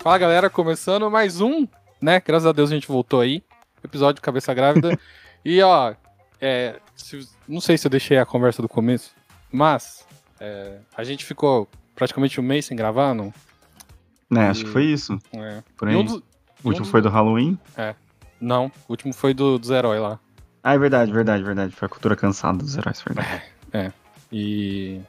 Fala galera, começando mais um, né? Graças a Deus a gente voltou aí. Episódio Cabeça Grávida. e ó, é, se- não sei se eu deixei a conversa do começo, mas é, a gente ficou praticamente um mês sem gravar, não? Né, acho que foi isso. É. Por aí. um dos- O último dos- foi do Halloween. Não, o último foi do, dos heróis lá. Ah, é verdade, verdade, verdade. Foi a cultura cansada dos heróis, verdade. E.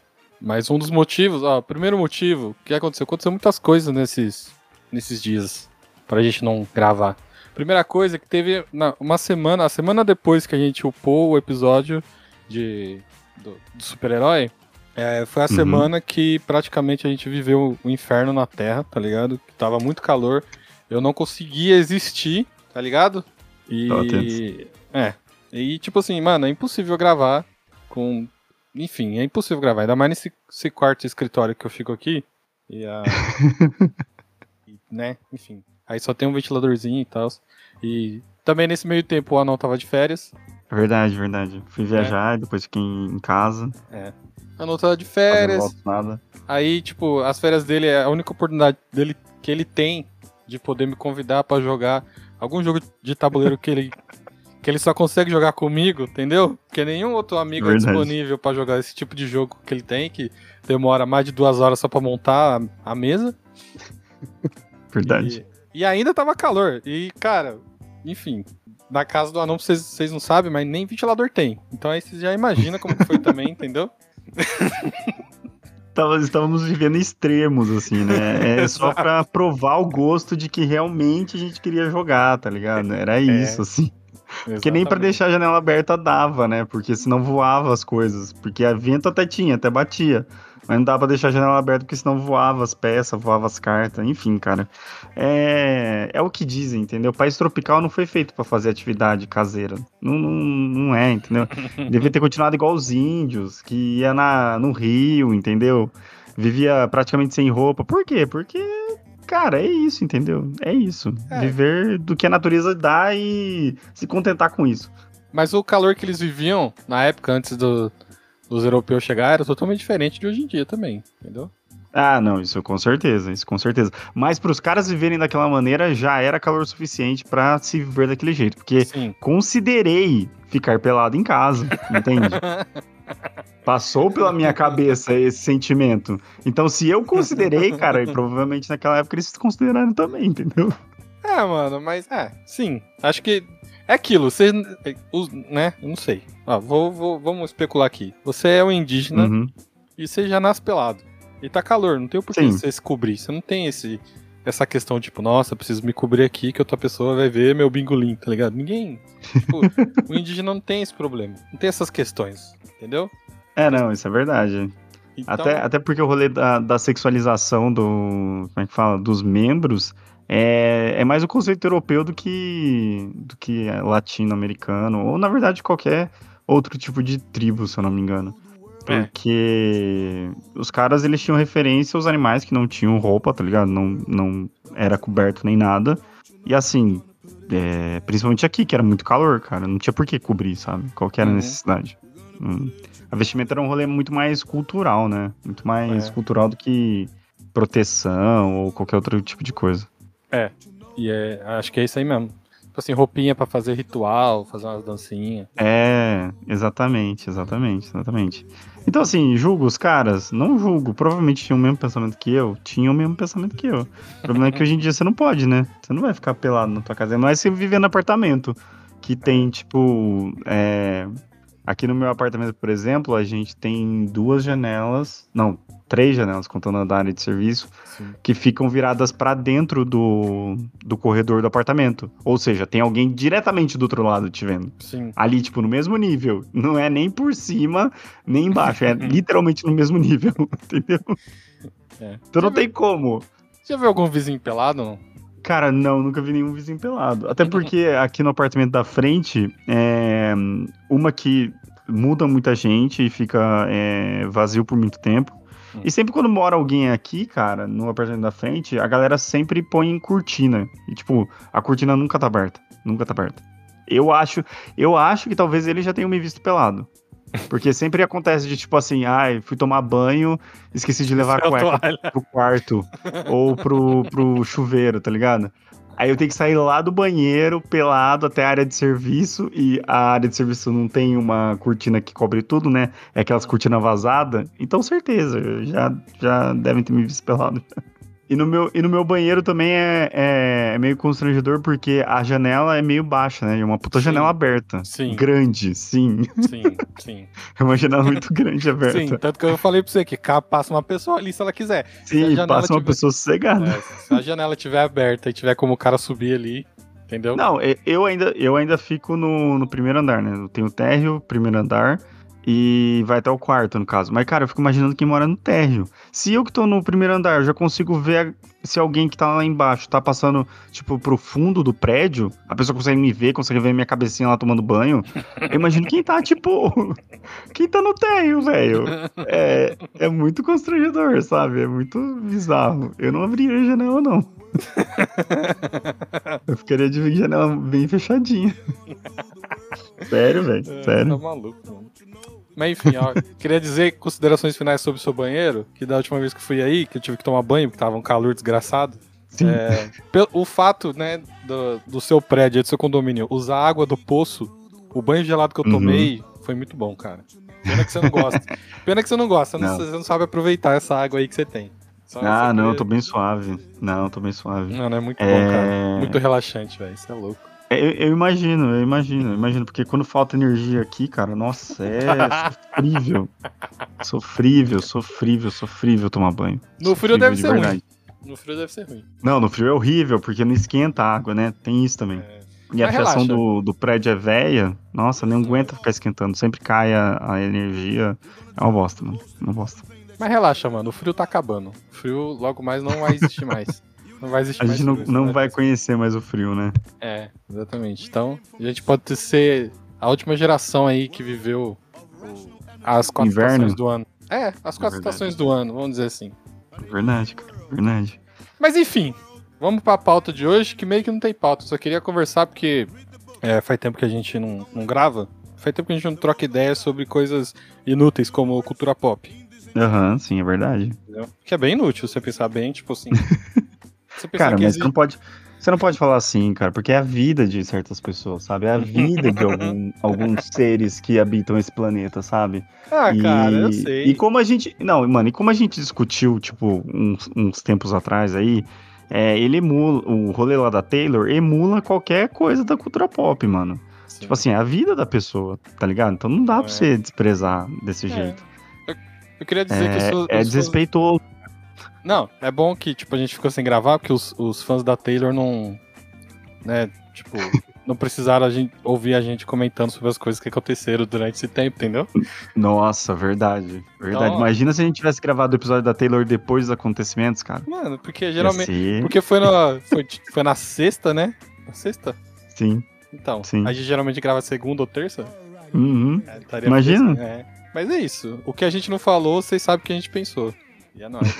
Mas um dos motivos, ó, primeiro motivo, o que aconteceu? Aconteceu muitas coisas nesses, nesses dias pra gente não gravar. Primeira coisa é que teve na- uma semana, a semana depois que a gente upou o episódio de, do, do super-herói, é, foi a Uhum. semana que praticamente a gente viveu o inferno na Terra, tá ligado? Tava muito calor, eu não conseguia existir, tá ligado? E. É. E tipo assim, mano, é impossível gravar com enfim, é impossível gravar, ainda mais nesse, esse quarto escritório que eu fico aqui. E a. e, né, enfim. Aí só tem um ventiladorzinho e tal. E também nesse meio tempo o anão tava de férias. Verdade, verdade. Fui viajar e depois fiquei em casa. O anão tava de férias. volta nada. Aí, tipo, as férias dele é a única oportunidade dele que ele tem de poder me convidar pra jogar algum jogo de tabuleiro que ele. Que ele só consegue jogar comigo, entendeu? Porque nenhum outro amigo é Verdade. disponível pra jogar esse tipo de jogo que ele tem, que demora mais de duas horas só pra montar a, a mesa. Verdade. E, e ainda tava calor. E, cara, enfim, na casa do anão, vocês, não sabem, mas nem ventilador tem. Então aí vocês já imaginam como que foi também, entendeu? Estávamos vivendo extremos, assim, né? É só pra provar o gosto de que realmente a gente queria jogar, tá ligado? Era isso, assim. Porque nem pra Exatamente. deixar a janela aberta dava, né? Porque senão voava as coisas. Porque a vento até tinha, até batia. Mas não dava pra deixar a janela aberta porque senão voava as peças, voava as cartas. Enfim, cara. É, é o que dizem, entendeu? O país tropical não foi feito pra fazer atividade caseira. Não, não, não é, entendeu? Devia ter continuado igual os índios, que ia na, no rio, entendeu? Vivia praticamente sem roupa. Por quê? Porque, cara, é isso, entendeu? É isso. É. Viver do que a natureza dá e se contentar com isso. Mas o calor que eles viviam na época, antes do- dos europeus chegarem, era totalmente diferente de hoje em dia também, entendeu? Ah, não, isso com certeza, isso com certeza. Mas para os caras viverem daquela maneira já era calor suficiente pra se viver daquele jeito, porque Sim. considerei ficar pelado em casa, entende? Passou pela minha cabeça esse sentimento. Então, se eu considerei, cara, e provavelmente naquela época eles consideraram também, entendeu? É, mano, mas é, sim. Acho que é aquilo, você. né? Eu não sei. Ó, vou, vou- vamos especular aqui. Você é um indígena Uhum. e você já nasce pelado. E tá calor, não tem por que Sim. você se cobrir. Você não tem esse, essa questão, tipo, nossa, eu preciso me cobrir aqui que outra pessoa vai ver meu bingolim, tá ligado? Ninguém. Tipo, o indígena não tem esse problema. Não tem essas questões, entendeu? É, não, isso é verdade. Então, Até, até porque o rolê da, da sexualização do. Como é que fala? Dos membros é, é mais o conceito europeu do que, do que latino-americano, ou na verdade qualquer outro tipo de tribo, se eu não me engano. É. Porque os caras eles tinham referência aos animais que não tinham roupa, tá ligado? Não, não era coberto nem nada. E assim, é, principalmente aqui, que era muito calor, cara. Não tinha por que cobrir, sabe? Qual que era a Uhum. necessidade. Hum. A vestimenta era um rolê muito mais cultural, né? Muito mais É. cultural do que proteção ou qualquer outro tipo de coisa. E é, acho que é isso aí mesmo. Tipo assim, roupinha pra fazer ritual, fazer umas dancinhas. É, exatamente, exatamente, exatamente. Então, assim, julgo os caras? Não julgo. Provavelmente tinham o mesmo pensamento que eu. Tinham o mesmo pensamento que eu. O problema é que hoje em dia você não pode, né? Você não vai ficar pelado na tua casa. Mas você viver no apartamento. Que tem, tipo. é, Aqui no meu apartamento, por exemplo, a gente tem duas janelas. Não, três janelas, contando a da área de serviço. Sim. que ficam viradas pra dentro do, do corredor do apartamento. Ou seja, tem alguém diretamente do outro lado te vendo. Sim. Ali, tipo, no mesmo nível. Não é nem por cima, nem embaixo. É literalmente no mesmo nível, entendeu? É. Então não tem como. Já viu algum vizinho pelado? Não? Cara, não, nunca vi nenhum vizinho pelado. Até porque aqui no apartamento da frente, é uma que muda muita gente e fica é, vazio por muito tempo. Hum. E sempre quando mora alguém aqui, cara, no apartamento da frente, a galera sempre põe cortina. E, tipo, a cortina nunca tá aberta. Nunca tá aberta. Eu acho, eu acho que talvez ele já tenha me visto pelado. Porque sempre acontece de tipo assim, ai, fui tomar banho, esqueci de levar a cueca pro quarto ou pro, pro chuveiro, tá ligado? Aí eu tenho que sair lá do banheiro, pelado, até a área de serviço. E a área de serviço não tem uma cortina que cobre tudo, né? É aquelas cortinas vazadas. Então, certeza, já, já devem ter me visto pelado. E no meu, e no meu banheiro também é, é, é, meio constrangedor porque a janela é meio baixa, né? É uma puta sim. janela aberta. Sim. Grande, sim. Sim, sim. é uma janela muito grande aberta. Sim, tanto que eu falei pra você que passa uma pessoa ali se ela quiser. Sim, passa uma tiver... pessoa sossegada. É, se a janela estiver aberta e tiver como o cara subir ali, entendeu? Não, eu ainda, eu ainda fico no, no primeiro andar, né? Eu tenho térreo, primeiro andar e vai até o quarto, no caso. Mas, cara, eu fico imaginando quem mora no térreo. Se eu que tô no primeiro andar, eu já consigo ver se alguém que tá lá embaixo tá passando, tipo, pro fundo do prédio, a pessoa consegue me ver, consegue ver minha cabecinha lá tomando banho. Eu imagino quem tá, tipo, quem tá no térreo, velho. É, é muito constrangedor, sabe? É muito bizarro. Eu não abriria a janela, não. eu ficaria de janela bem fechadinha. Sério, velho. É, sério. Tá maluco, mano. Mas enfim, ó, queria dizer considerações finais sobre o seu banheiro, que da última vez que fui aí, que eu tive que tomar banho, porque tava um calor desgraçado. É, o fato, né, do, do seu prédio, do seu condomínio, usar água do poço, o banho gelado que eu uhum. tomei uhum. foi muito bom, cara. Pena que você não gosta. Pena que você não gosta, não. Você não sabe aproveitar essa água aí que você tem. Só ah, não, eu tô bem suave. Não, tô bem suave. Não, não é muito é... bom, cara. Muito relaxante, velho. Isso é louco. É, eu, eu, imagino, eu imagino, eu imagino, porque quando falta energia aqui, cara, nossa, é sofrível. sofrível, sofrível, sofrível tomar banho. No frio deve de ser verdade. ruim. No frio deve ser ruim. Não, no frio é horrível, porque não esquenta a água, né? Tem isso também. É. E a fiação do, do prédio é velha, nossa, nem aguenta ficar esquentando. Sempre cai a, a energia. É uma bosta, mano. Uma bosta. Mas relaxa, mano. O frio tá acabando. O frio logo mais não vai existir mais. Não vai existir A gente não, não vai conhecer mais o frio, né? É, exatamente. Então, a gente pode ser a última geração aí que viveu as quatro Inverno. estações do ano. É, as quatro é estações do ano, vamos dizer assim. Verdade, cara. Verdade. Mas enfim, vamos pra pauta de hoje, que meio que não tem pauta. Só queria conversar porque é, faz tempo que a gente não, não grava. Faz tempo que a gente não troca ideias sobre coisas inúteis como cultura pop. Aham, uhum, sim, é verdade. Entendeu? Que é bem inútil você pensar bem, tipo assim. cara, mas você não pode. Você não pode falar assim, cara, porque é a vida de certas pessoas, sabe? É a vida de algum, alguns seres que habitam esse planeta, sabe? Ah, e, cara, eu sei. E como a gente. Não, mano, e como a gente discutiu, tipo, uns, uns tempos atrás aí, é, ele emula. O rolê lá da Taylor emula qualquer coisa da cultura pop, mano. Sim. Tipo assim, é a vida da pessoa, tá ligado? Então não dá não pra é. você desprezar desse é. jeito. Eu, eu, queria dizer é, que eu sou. Eu é desrespeitoso. Não, é bom que, tipo, a gente ficou sem gravar, porque os, os fãs da Taylor não. Né, tipo, não precisaram a gente, ouvir a gente comentando sobre as coisas que aconteceram durante esse tempo, entendeu? Nossa, verdade. Verdade. Então, Imagina se a gente tivesse gravado o episódio da Taylor depois dos acontecimentos, cara. Mano, porque geralmente. Porque foi na, foi, foi na sexta, né? Na sexta? Sim. Então, Sim. a gente geralmente grava segunda ou terça. Uhum. É, Imagina. é. Mas é isso. O que a gente não falou, vocês sabem o que a gente pensou. E é nóis.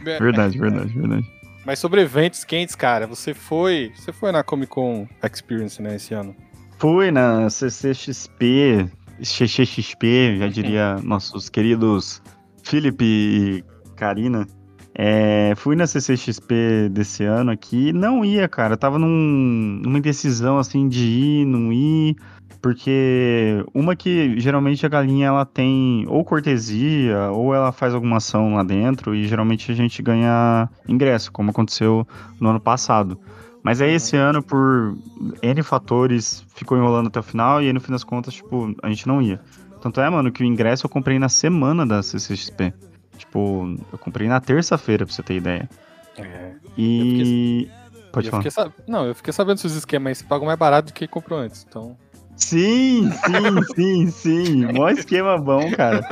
verdade, verdade, verdade. Mas sobre eventos quentes, cara, você foi. Você foi na Comic Con Experience, né, esse ano? Fui na CCXP, XXXP, já diria nossos queridos Felipe e Karina. É, fui na CCXP desse ano aqui, não ia, cara. Eu tava num, numa indecisão assim de ir, não ir. Porque uma que geralmente a galinha ela tem ou cortesia ou ela faz alguma ação lá dentro e geralmente a gente ganha ingresso, como aconteceu no ano passado. Mas aí esse ano, por N fatores, ficou enrolando até o final e aí no fim das contas, tipo, a gente não ia. Tanto é, mano, que o ingresso eu comprei na semana da CCXP. Tipo, eu comprei na terça-feira, pra você ter ideia. É. E. Pode eu falar. Não, eu fiquei sabendo esses esquemas aí, você paga mais barato do que comprou antes, então. Sim, sim, sim, sim. Mó esquema bom, cara.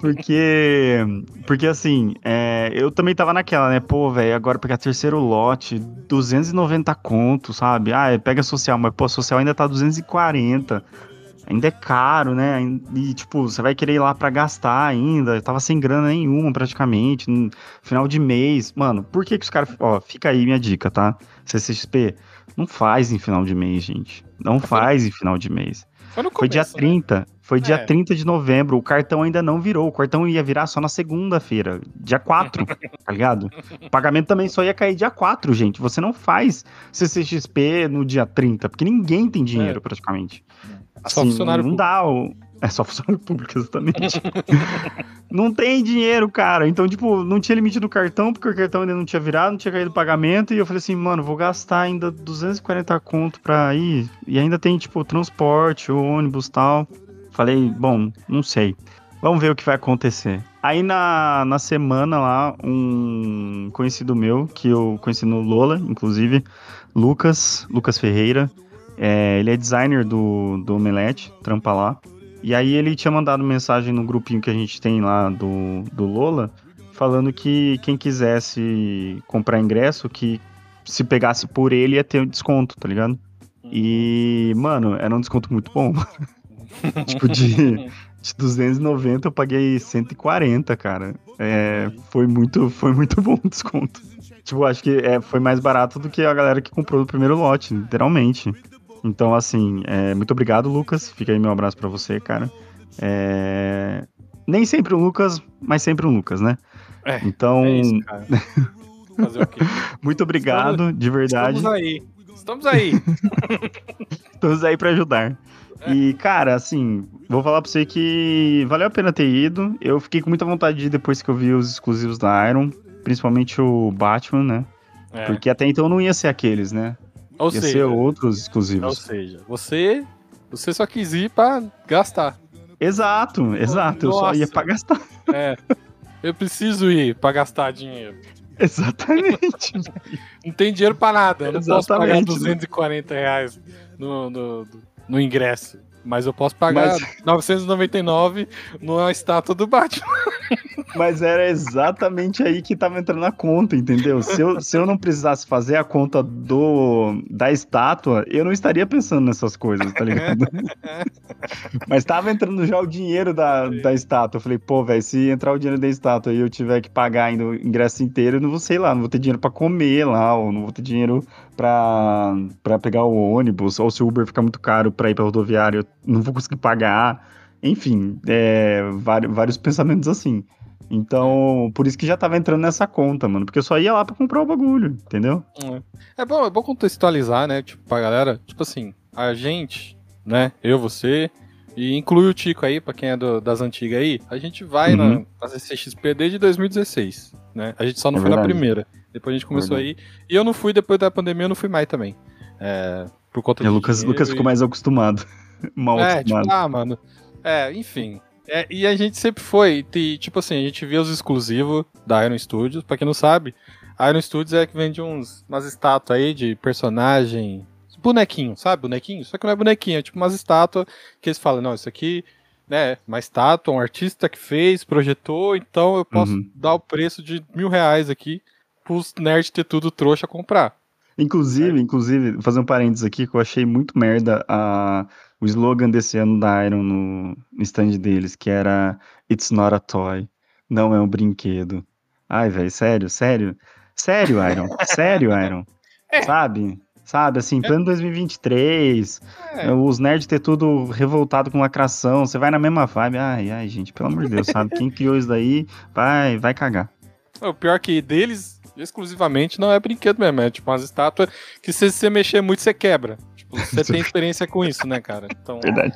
Porque, porque assim, é, eu também tava naquela, né? Pô, velho, agora pegar terceiro lote, 290 conto, sabe? Ah, pega social, mas pô, social ainda tá 240. Ainda é caro, né? E, tipo, você vai querer ir lá pra gastar ainda. Eu tava sem grana nenhuma, praticamente. No final de mês. Mano, por que que os caras. Ó, fica aí minha dica, tá? CCXP Não faz em final de mês, gente. Não faz em final de mês. Foi no Foi dia começo, né? 30. Foi dia É. 30 de novembro. O cartão ainda não virou. O cartão ia virar só na segunda-feira, dia 4, tá ligado? O pagamento também só ia cair dia 4, gente. Você não faz CCXP no dia 30, porque ninguém tem dinheiro praticamente. Só Assim, funcionário não público. dá o... É só funcionário público, exatamente. não tem dinheiro, cara. Então, tipo, não tinha limite do cartão, porque o cartão ainda não tinha virado, não tinha caído o pagamento. E eu falei assim, mano, vou gastar ainda 240 conto pra ir. E ainda tem, tipo, transporte, ônibus e tal. Falei, bom, não sei. Vamos ver o que vai acontecer. Aí na, na semana lá, um conhecido meu, que eu conheci no Lola, inclusive, Lucas, Lucas Ferreira. É, ele é designer do, do Omelete, trampa lá. E aí ele tinha mandado mensagem no grupinho que a gente tem lá do, do Lola, falando que quem quisesse comprar ingresso, que se pegasse por ele ia ter um desconto, tá ligado? E, mano, era um desconto muito bom. tipo, de, de 290 eu paguei 140, cara. É, foi, muito, foi muito bom o desconto. Tipo, acho que é, foi mais barato do que a galera que comprou no primeiro lote, literalmente. Então, assim, é, muito obrigado, Lucas. Fica aí meu abraço pra você, cara. É, nem sempre um Lucas, mas sempre um Lucas, né? É, Então, É isso, cara. Fazer o quê? muito obrigado, de verdade. Estamos aí. Estamos aí. Estamos aí pra ajudar. É. E, cara, assim, vou falar pra você que valeu a pena ter ido. Eu fiquei com muita vontade de ir depois que eu vi os exclusivos da Iron, principalmente o Batman, né? É. Porque até então não ia ser aqueles, né? Ou ia ser seja, outros ou exclusivos. seja, você, você só quis ir pra gastar. Exato, exato. Eu só ia Nossa. pra gastar. É. Eu preciso ir pra gastar dinheiro. Exatamente. Não tem dinheiro pra nada. Eu não posso pagar Exatamente. 240 reais no, no, no ingresso. Mas eu posso pagar Mas- 999 numa estátua do Batman. Mas era exatamente aí que tava entrando a conta, entendeu? Se eu, se eu não precisasse fazer a conta do da estátua, eu não estaria pensando nessas coisas, tá ligado? Mas tava entrando já o dinheiro da, da estátua. Eu falei, pô, velho, se entrar o dinheiro da estátua e eu tiver que pagar ainda o ingresso inteiro, eu não vou, sei lá, não vou ter dinheiro pra comer lá, ou não vou ter dinheiro pra, pra pegar o ônibus, ou se o Uber ficar muito caro pra ir pra rodoviária, eu não vou conseguir pagar. Enfim, é, vários, vários pensamentos assim. Então, por isso que já tava entrando nessa conta, mano. Porque eu só ia lá pra comprar o bagulho, entendeu? É bom, é bom contextualizar, né? Tipo, pra galera, tipo assim, a gente, né? Eu, você, e inclui o Tico aí, pra quem é do- das antigas aí, a gente vai na, Uhum. na CCXP desde 2016, né? A gente só não É foi na verdade. primeira. Depois a gente começou aí. E eu não fui depois da pandemia, eu não fui mais também. É, por conta E o Lucas, Lucas e- ficou mais acostumado. Mal É, acostumado. tipo, ah, mano. É, enfim. É, e a gente sempre foi, e, tipo assim, a gente via os exclusivos da Iron Studios. Pra quem não sabe, a Iron Studios é que vende uns, umas estátuas aí de personagem. Bonequinho, sabe? Bonequinho? Só que não é bonequinho, é tipo umas estátuas que eles falam, não, isso aqui, né, uma estátua, um artista que fez, projetou, então eu posso Uhum. dar o preço de mil reais aqui pros nerds ter tudo trouxa comprar. Inclusive, inclusive, vou fazer um parênteses aqui que eu achei muito merda a, o slogan desse ano da Iron no, no stand deles, que era It's not a toy. Não é um brinquedo. Ai, velho, sério, sério. Sério, Iron. sério, Iron. Sabe? Sabe, assim, plano 2023, É. os nerds ter tudo revoltado com lacração, você vai na mesma vibe. Ai, ai, gente, pelo amor de Deus, sabe? Quem criou isso daí vai, vai cagar. O pior que deles, exclusivamente, não é brinquedo mesmo. É tipo umas estátuas que se você mexer muito, você quebra. Tipo, você tem experiência com isso, né, cara? Então, Verdade.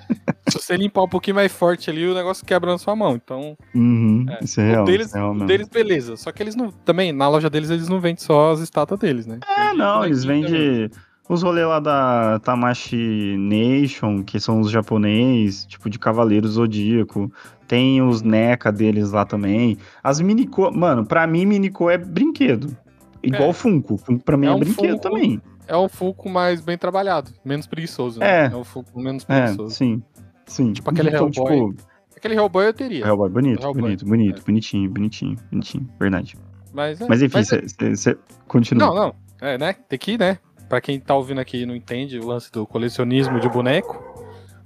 se você limpar um pouquinho mais forte ali, o negócio quebra na sua mão. Então, Uhum, É, isso é real. o deles, isso é real o deles, beleza. Só que eles não. Também, na loja deles, eles não vendem só as estátuas deles, né? É, não, eles Bonequinho também. vendem os rolês lá da Tamashi Nation, que são os japonês, tipo de Cavaleiro Zodíaco. Tem os NECA deles lá também. As Minico, mano, pra mim Minico é brinquedo. Igual É. Funko. Funko pra mim É é, um brinquedo Funko. também. É um Funko mais bem trabalhado, menos preguiçoso. Né? É. É um Funko menos É, preguiçoso. sim. Sim. Tipo aquele então, Hellboy. tipo, Aquele Hellboy eu teria. Hellboy, bonito, Hellboy, bonito, bonito, é. bonitinho, bonitinho, bonitinho, verdade. Mas, é, Mas enfim, mas é- você continua. Não, não. É, né? Tem que ir, né? Pra quem tá ouvindo aqui e não entende o lance do colecionismo de boneco,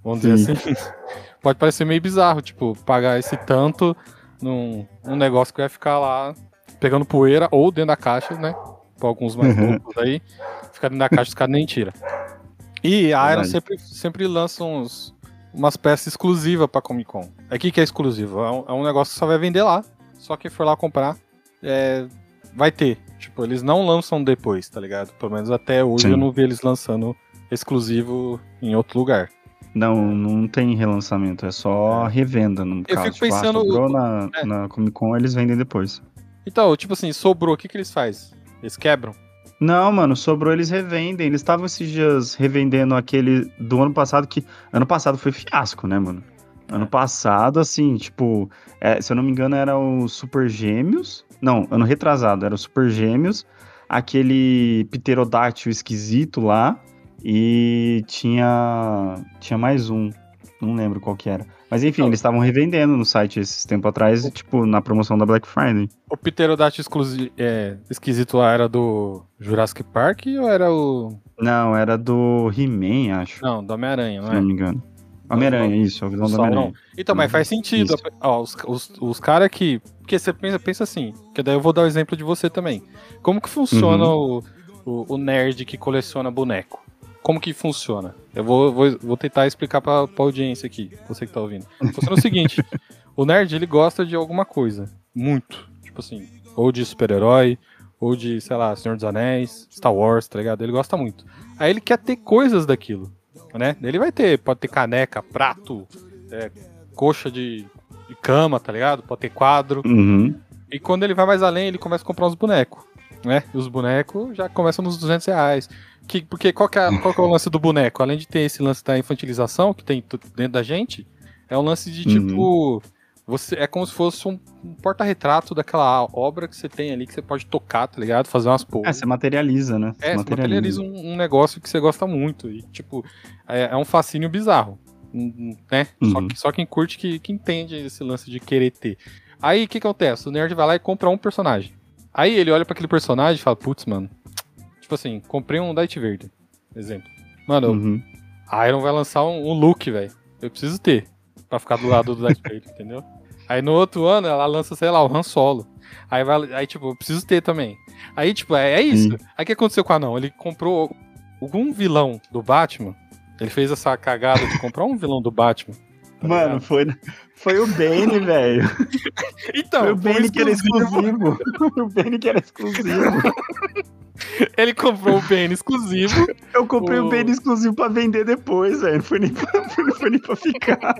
vamos dizer Sim. assim, pode parecer meio bizarro, tipo, pagar esse tanto num um negócio que vai ficar lá pegando poeira ou dentro da caixa, né? Pra alguns mais Uhum. loucos aí, Fica dentro da caixa, os caras nem tiram. E a Iron sempre, sempre lança uns, umas peças exclusivas pra Comic Con. É que que é exclusivo? É um, é um negócio que só vai vender lá. Só quem for lá comprar é, vai ter. Tipo, eles não lançam depois, tá ligado? Pelo menos até hoje Sim. eu não vi eles lançando exclusivo em outro lugar. Não, não tem relançamento, é só revenda no Eu caso. fico Tipo, ah, pensando- sobrou na, É. na Comic Con, eles vendem depois. Então, tipo assim, sobrou, o que, que eles fazem? Eles quebram? Não, mano, sobrou, eles revendem. Eles estavam esses dias revendendo aquele do ano passado, que ano passado foi fiasco, né, mano? Ano passado, assim, tipo, é, se eu não me engano, era o Super Gêmeos. Não, ano retrasado, era o Super Gêmeos, aquele pterodáctilo esquisito lá, e tinha. Tinha mais um. Não lembro qual que era. Mas enfim, Não. eles estavam revendendo no site esses tempo atrás, tipo, na promoção da Black Friday. O Pterodactyl exclusi- é, esquisito lá era do Jurassic Park ou era o. Não, era do He-Man, acho. Não, do Homem-Aranha, se não não é? me engano. Homem-Aranha, isso, a visão do. Homem-Aranha. Então, mas faz sentido. Isso. Ó, os os, os caras que. Porque você pensa, pensa assim, que daí eu vou dar o exemplo de você também. Como que funciona Uhum. o, o, o nerd que coleciona boneco? Como que funciona? Eu vou, vou, vou tentar explicar pra, pra audiência aqui, você que tá ouvindo. Funciona o seguinte: o nerd ele gosta de alguma coisa. Muito. Tipo assim, ou de super-herói, ou de, sei lá, Senhor dos Anéis, Star Wars, tá ligado? Ele gosta muito. Aí ele quer ter coisas daquilo, né? Ele vai ter, pode ter caneca, prato, é, coxa de, de cama, tá ligado? Pode ter quadro. Uhum. E quando ele vai mais além, ele começa a comprar uns bonecos, né? E os bonecos já começam nos 200 reais. Que, porque qual que, é, qual que é o lance do boneco? Além de ter esse lance da infantilização que tem dentro da gente, é um lance de Uhum. Você, é como se fosse um, um porta-retrato daquela obra que você tem ali, que você pode tocar, tá ligado? Fazer umas É, poses. você materializa, né? É, você materializa um, um negócio que você gosta muito. E, tipo, é, é um fascínio bizarro. Né? Só, Uhum. que, só quem curte que, que entende esse lance de querer ter. Aí o que, que acontece? O nerd vai lá e compra um personagem. Aí ele olha pra aquele personagem e fala, putz, mano. Tipo assim, comprei um Light Verde. Exemplo. Mano, Uhum. a Iron vai lançar um, um look, velho. Eu preciso ter. Pra ficar do lado do Darth Vader, entendeu? Aí no outro ano ela lança, sei lá, o Han Solo. Aí vai. Aí, tipo, eu preciso ter também. Aí, tipo, é, é isso. Sim. Aí o que aconteceu com o Anão? Ele comprou algum vilão do Batman. Ele fez essa cagada de comprar um vilão do Batman. tá Mano, ligado? foi, foi o Bane, velho. então, Foi o foi Bane que era exclusivo. o Bane que era exclusivo. Ele comprou o Bane exclusivo. Eu comprei o O- Bane exclusivo pra vender depois, velho. Não foi nem pra, não foi nem pra ficar.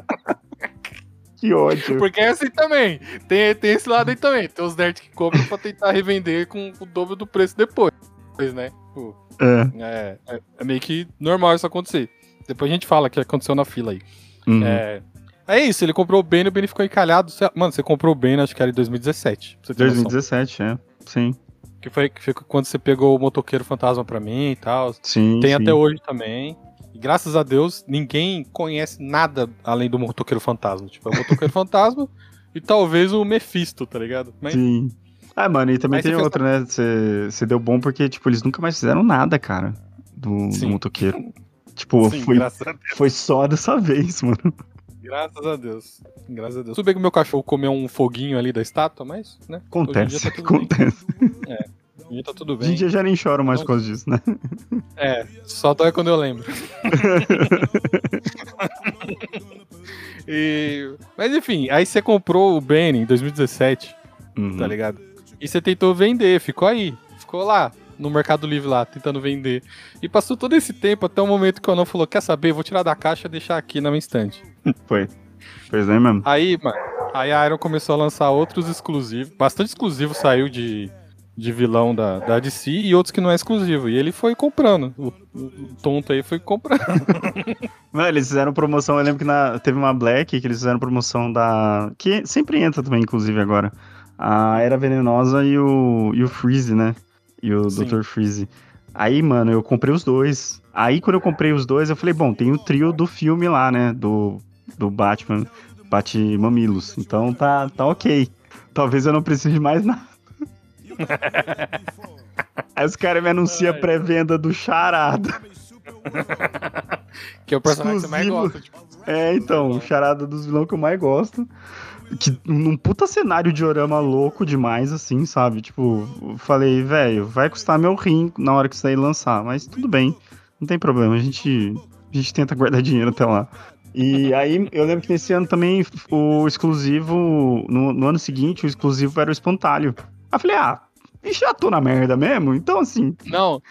Que ódio. Porque é assim também. Tem, tem esse lado aí também. Tem os nerds que compram pra tentar revender com o dobro do preço depois, né? Tipo, É. É, é, é meio que normal isso acontecer. Depois a gente fala que aconteceu na fila aí. Uhum. É, é isso, ele comprou o Bane e o Bane ficou encalhado. Mano, você comprou o Bane, acho que era em 2017. Pra você ter noção. 2017, é. Sim. Que foi, que foi quando você pegou o motoqueiro fantasma pra mim e tal. Sim. Tem sim. até hoje também. E graças a Deus, ninguém conhece nada além do motoqueiro fantasma. Tipo, é o motoqueiro fantasma e talvez o Mephisto, tá ligado? Mas Sim. Ah, mano, e também você tem fez outra, né? Você você deu bom porque, tipo, eles nunca mais fizeram nada, cara, do, do motoqueiro. Tipo, sim, foi, foi só dessa vez, mano. graças a Deus. Graças a Deus. Tudo bem que o meu cachorro comeu um foguinho ali da estátua, mas, né? Acontece, tá bem. acontece. Dia tá tudo bem. já nem choro mais por causa disso, né? É, só dói quando eu lembro. E- Mas enfim, aí você comprou o Bane em 2017, Uhum. tá ligado? E você tentou vender, ficou aí. Ficou lá, no Mercado Livre lá, tentando vender. E passou todo esse tempo até o momento que o não falou: Quer saber? Vou tirar da caixa e deixar aqui na minha estante. Foi. Pois é mesmo. Aí, mano, aí a Iron começou a lançar outros exclusivos. Bastante exclusivo saiu de, de vilão da, da DC e outros que não é exclusivo. E ele foi comprando. O, o- tonto aí foi comprando. Mano, eles fizeram promoção, eu lembro que na, teve uma Black que eles fizeram promoção da. Que sempre entra também, inclusive, agora. A Era Venenosa e o, e o Freeze, né? E o Sim. Dr. Freeze. Aí, mano, eu comprei os dois. Aí, quando eu comprei os dois, eu falei, bom, tem o trio do filme lá, né? Do, do Batman, Batmamilos. Então tá, tá ok. Talvez eu não precise de mais nada. Aí os caras me anunciam pré-venda do Charada. que é o personagem que você mais Exclusivo. gosta. Tipo, É, então, o charada dos vilões que eu mais gosto. que num puta cenário de orama louco demais, assim, sabe? Tipo, falei, velho, vai custar meu rim na hora que isso aí lançar, mas tudo bem, não tem problema, a gente, a gente tenta guardar dinheiro até lá. E aí eu lembro que nesse ano também o exclusivo, no, no ano seguinte, o exclusivo era o espantalho. Aí eu falei, ah, e já tô na merda mesmo, então assim. Não,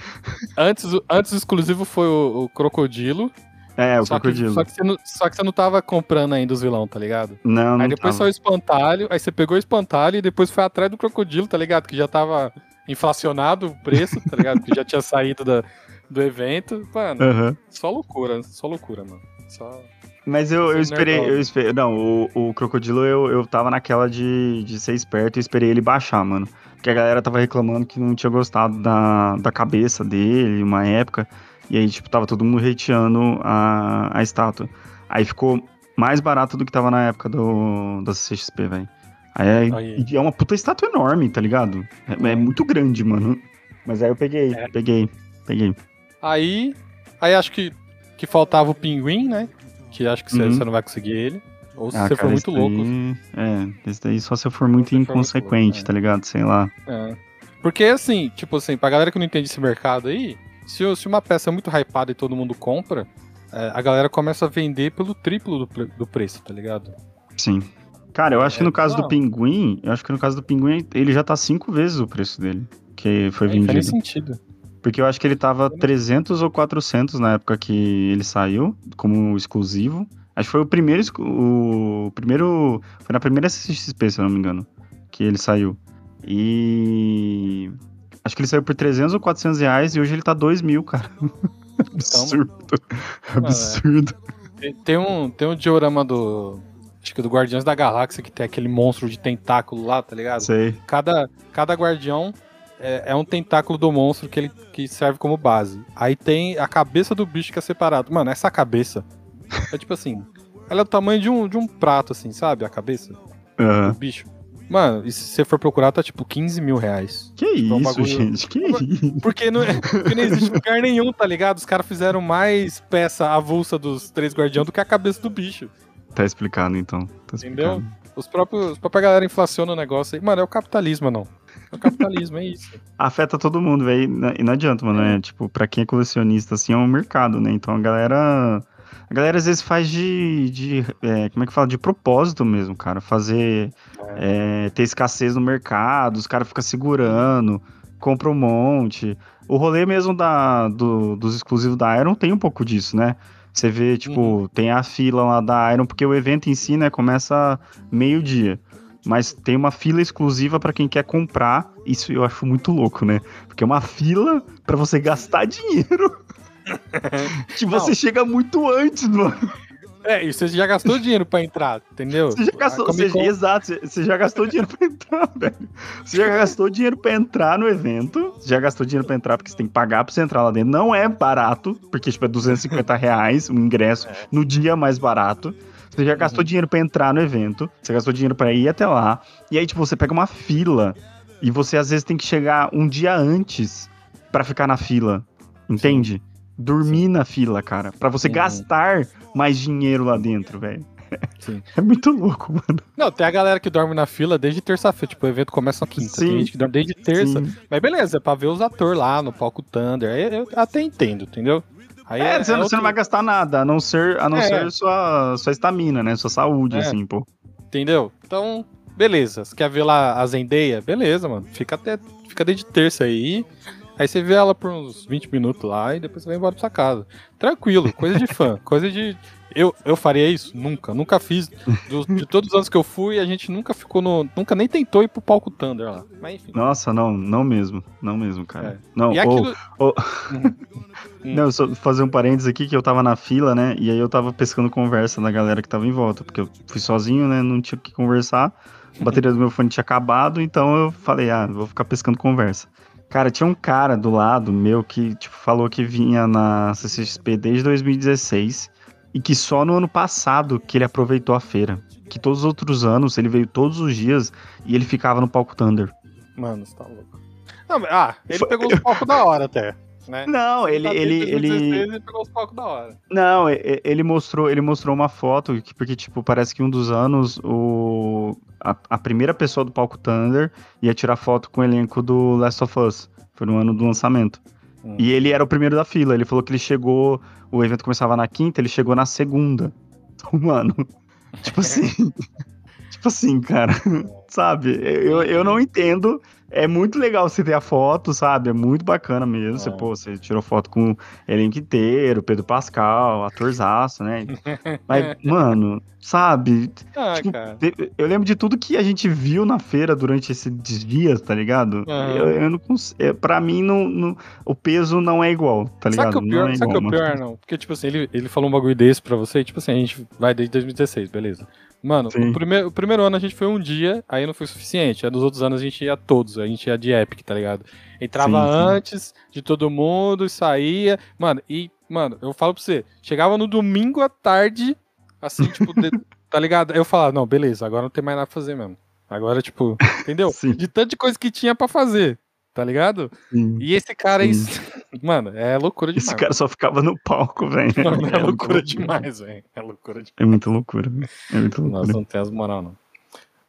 antes, antes o exclusivo foi o, o Crocodilo, é, o só crocodilo. Que, só, que você não, só que você não tava comprando ainda os vilão, tá ligado? Não, não Aí depois saiu o espantalho, aí você pegou o espantalho e depois foi atrás do crocodilo, tá ligado? Que já tava inflacionado o preço, tá ligado? Que já tinha saído da, do evento. Mano, Aham. só loucura, só loucura, mano. Só. Mas eu, eu esperei, eu esperei. Não, o, o crocodilo eu, eu tava naquela de, de ser esperto e esperei ele baixar, mano. Porque a galera tava reclamando que não tinha gostado da, da cabeça dele uma época. E aí, tipo, tava todo mundo hateando a, a estátua. Aí ficou mais barato do que tava na época do, da CXP, velho. Aí é, Aí. e é uma puta estátua enorme, tá ligado? É, é muito grande, mano. Mas aí eu peguei, É. peguei, peguei. Aí. Aí acho que, que faltava o pinguim, né? Que acho que você Uhum. você não vai conseguir ele. Ou se Ah, você cara, for muito louco. daí- é, esse daí só se eu for muito se for muito inconsequente, louco, tá ligado? Sei lá. É. Porque assim, tipo assim, pra galera que não entende esse mercado aí, se, se uma peça é muito hypada e todo mundo compra, é, a galera começa a vender pelo triplo do, do preço, tá ligado? Sim. Cara, eu acho que É, no caso do não. pinguim, eu acho que no caso do pinguim, ele já tá cinco vezes o preço dele. Que foi faz nem vendido. sentido. Porque eu acho que ele tava 300 ou 400 na época que ele saiu, como exclusivo. Acho que foi o primeiro. O primeiro. Foi na primeira CXP, se eu não me engano. Que ele saiu. E. Acho que ele saiu por 300 ou 400 reais e hoje ele tá 2 mil, cara. Absurdo. Absurdo. Tem, tem um, tem um diorama do. Acho que do Guardiões da Galáxia, que tem aquele monstro de tentáculo lá, tá ligado? Sei. Cada, cada guardião é, é um tentáculo do monstro que ele que serve como base. Aí tem a cabeça do bicho que é separado. Mano, essa cabeça é tipo assim. Ela é do tamanho de um, de um prato, assim, sabe? A cabeça do Aham. bicho. Mano, e se você for procurar, tá tipo 15 mil reais. Que é um isso, bagulho- gente? Que isso? Porque não, porque não existe lugar nenhum, tá ligado? Os caras fizeram mais peça avulsa dos três guardiões do que a cabeça do bicho. Tá explicado, então. Tá Entendeu? explicado. Os próprios. A própria galera inflaciona o negócio aí. Mano, é o capitalismo, não. É o capitalismo, é isso. Afeta todo mundo, velho. E não adianta, mano. É, tipo, pra quem é colecionista, assim, é um mercado, né? Então a galera. A galera às vezes faz de. de é, como é que fala? De propósito mesmo, cara. Fazer. é, ter escassez no mercado, os caras ficam segurando, compra um monte. O rolê mesmo da, do- dos exclusivos da Iron tem um pouco disso, né? Você vê, tipo, tem a fila lá da Iron, porque o evento em si, né, começa meio-dia. Mas tem uma fila exclusiva pra quem quer comprar. Isso eu acho muito louco, né? Porque é uma fila pra você gastar dinheiro. que você Não. chega muito antes, mano. É, e você já gastou dinheiro pra entrar, entendeu? Você já gastou, A Comic você- Con- exato, você, você já gastou dinheiro pra entrar, velho. Você já gastou dinheiro pra entrar no evento. Você já gastou dinheiro pra entrar, porque você tem que pagar pra você entrar lá dentro. Não é barato, porque tipo, é 250 reais o ingresso É. no dia mais barato. Você já Uhum. gastou dinheiro pra entrar no evento. Você gastou dinheiro pra ir até lá. E aí, tipo, você pega uma fila. E você às vezes tem que chegar um dia antes pra ficar na fila. Entende? Dormir na fila, cara. Pra você Uhum. gastar mais dinheiro lá dentro, velho. Sim. É muito louco, mano. Não, tem a galera que dorme na fila desde terça-feira. Tipo, o evento começa na quinta. Sim. Tem gente que dorme desde terça. Sim. Mas beleza, é pra ver os atores lá no palco Thunder. Eu até entendo, entendeu? Aí É, você, não- você outro- não vai gastar nada, a não ser, a não É. ser sua, sua estamina, né? Sua saúde, É. assim, pô. Entendeu? Então, beleza. Você quer ver lá a Zendeia? Beleza, mano. Fica até. Fica desde terça aí. Aí você vê ela por uns 20 minutos lá e depois você vai embora pra sua casa. Tranquilo, coisa de fã. coisa de. Eu, eu faria isso? Nunca. Nunca fiz. Do- de todos os anos que eu fui, a gente nunca ficou no. Nunca nem tentou ir pro palco Thunder lá. Mas enfim. Nossa, não, não mesmo. Não mesmo, cara. É. Não, E ou- aquilo. ou- Hum. não, só fazer um parênteses aqui que eu tava na fila, né? E aí eu tava pescando conversa da galera que tava em volta, porque eu fui sozinho, né? Não tinha o que conversar. A bateria do meu fone tinha acabado, então eu falei, ah, vou ficar pescando conversa. Cara, tinha um cara do lado meu que, tipo, falou que vinha na CCXP desde 2016 e que só no ano passado que ele aproveitou a feira. Que todos os outros anos ele veio todos os dias e ele ficava no palco Thunder. Mano, você tá louco. Não, ah, ele pegou um palco da hora até. Né? Não, ele, Tá ele, desde 2016, ele, ele pegou os palcos da hora. não, ele mostrou, ele mostrou uma foto que- porque tipo parece que um dos anos o a, a primeira pessoa do palco Thunder ia tirar foto com o elenco do Last of Us. Foi no ano do lançamento. Hum. E ele era o primeiro da fila. Ele falou que ele chegou, o evento começava na quinta, ele chegou na segunda. Então, mano, tipo assim, tipo assim, cara, sabe? Eu, eu não entendo. É muito legal você ter a foto, sabe? É muito bacana mesmo. Você, É. pô, você tirou foto com o elenco inteiro, Pedro Pascal, atorzaço, né? Mas, mano, sabe? Ah, Tipo, Eu lembro de tudo que a gente viu na feira durante esses dias, tá ligado? Eu, eu não consigo. Pra mim, não, não- o peso não é igual, tá ligado? Sabe que o pior, não é sabe que igual, o pior não? Porque, tipo assim, ele, ele falou um bagulho desse pra você, e, tipo assim, a gente vai desde 2016, beleza. Mano, o primeiro, o primeiro ano a gente foi um dia, aí não foi suficiente. Aí nos outros anos a gente ia todos, a gente ia de Epic, tá ligado? Entrava Sim, sim. antes de todo mundo e saía. Mano, e, mano, eu falo pra você, chegava no domingo à tarde, assim, tipo, de- tá ligado? Eu falava, não, beleza, agora não tem mais nada pra fazer mesmo. Agora, tipo, entendeu? Sim. De tanta coisa que tinha pra fazer, tá ligado? Sim. E esse cara aí, Sim. mano, é loucura demais. Esse cara só ficava no palco, velho. Mano, é muita loucura demais, velho. É loucura demais. É muita loucura. velho. É muita loucura. não temos moral, não.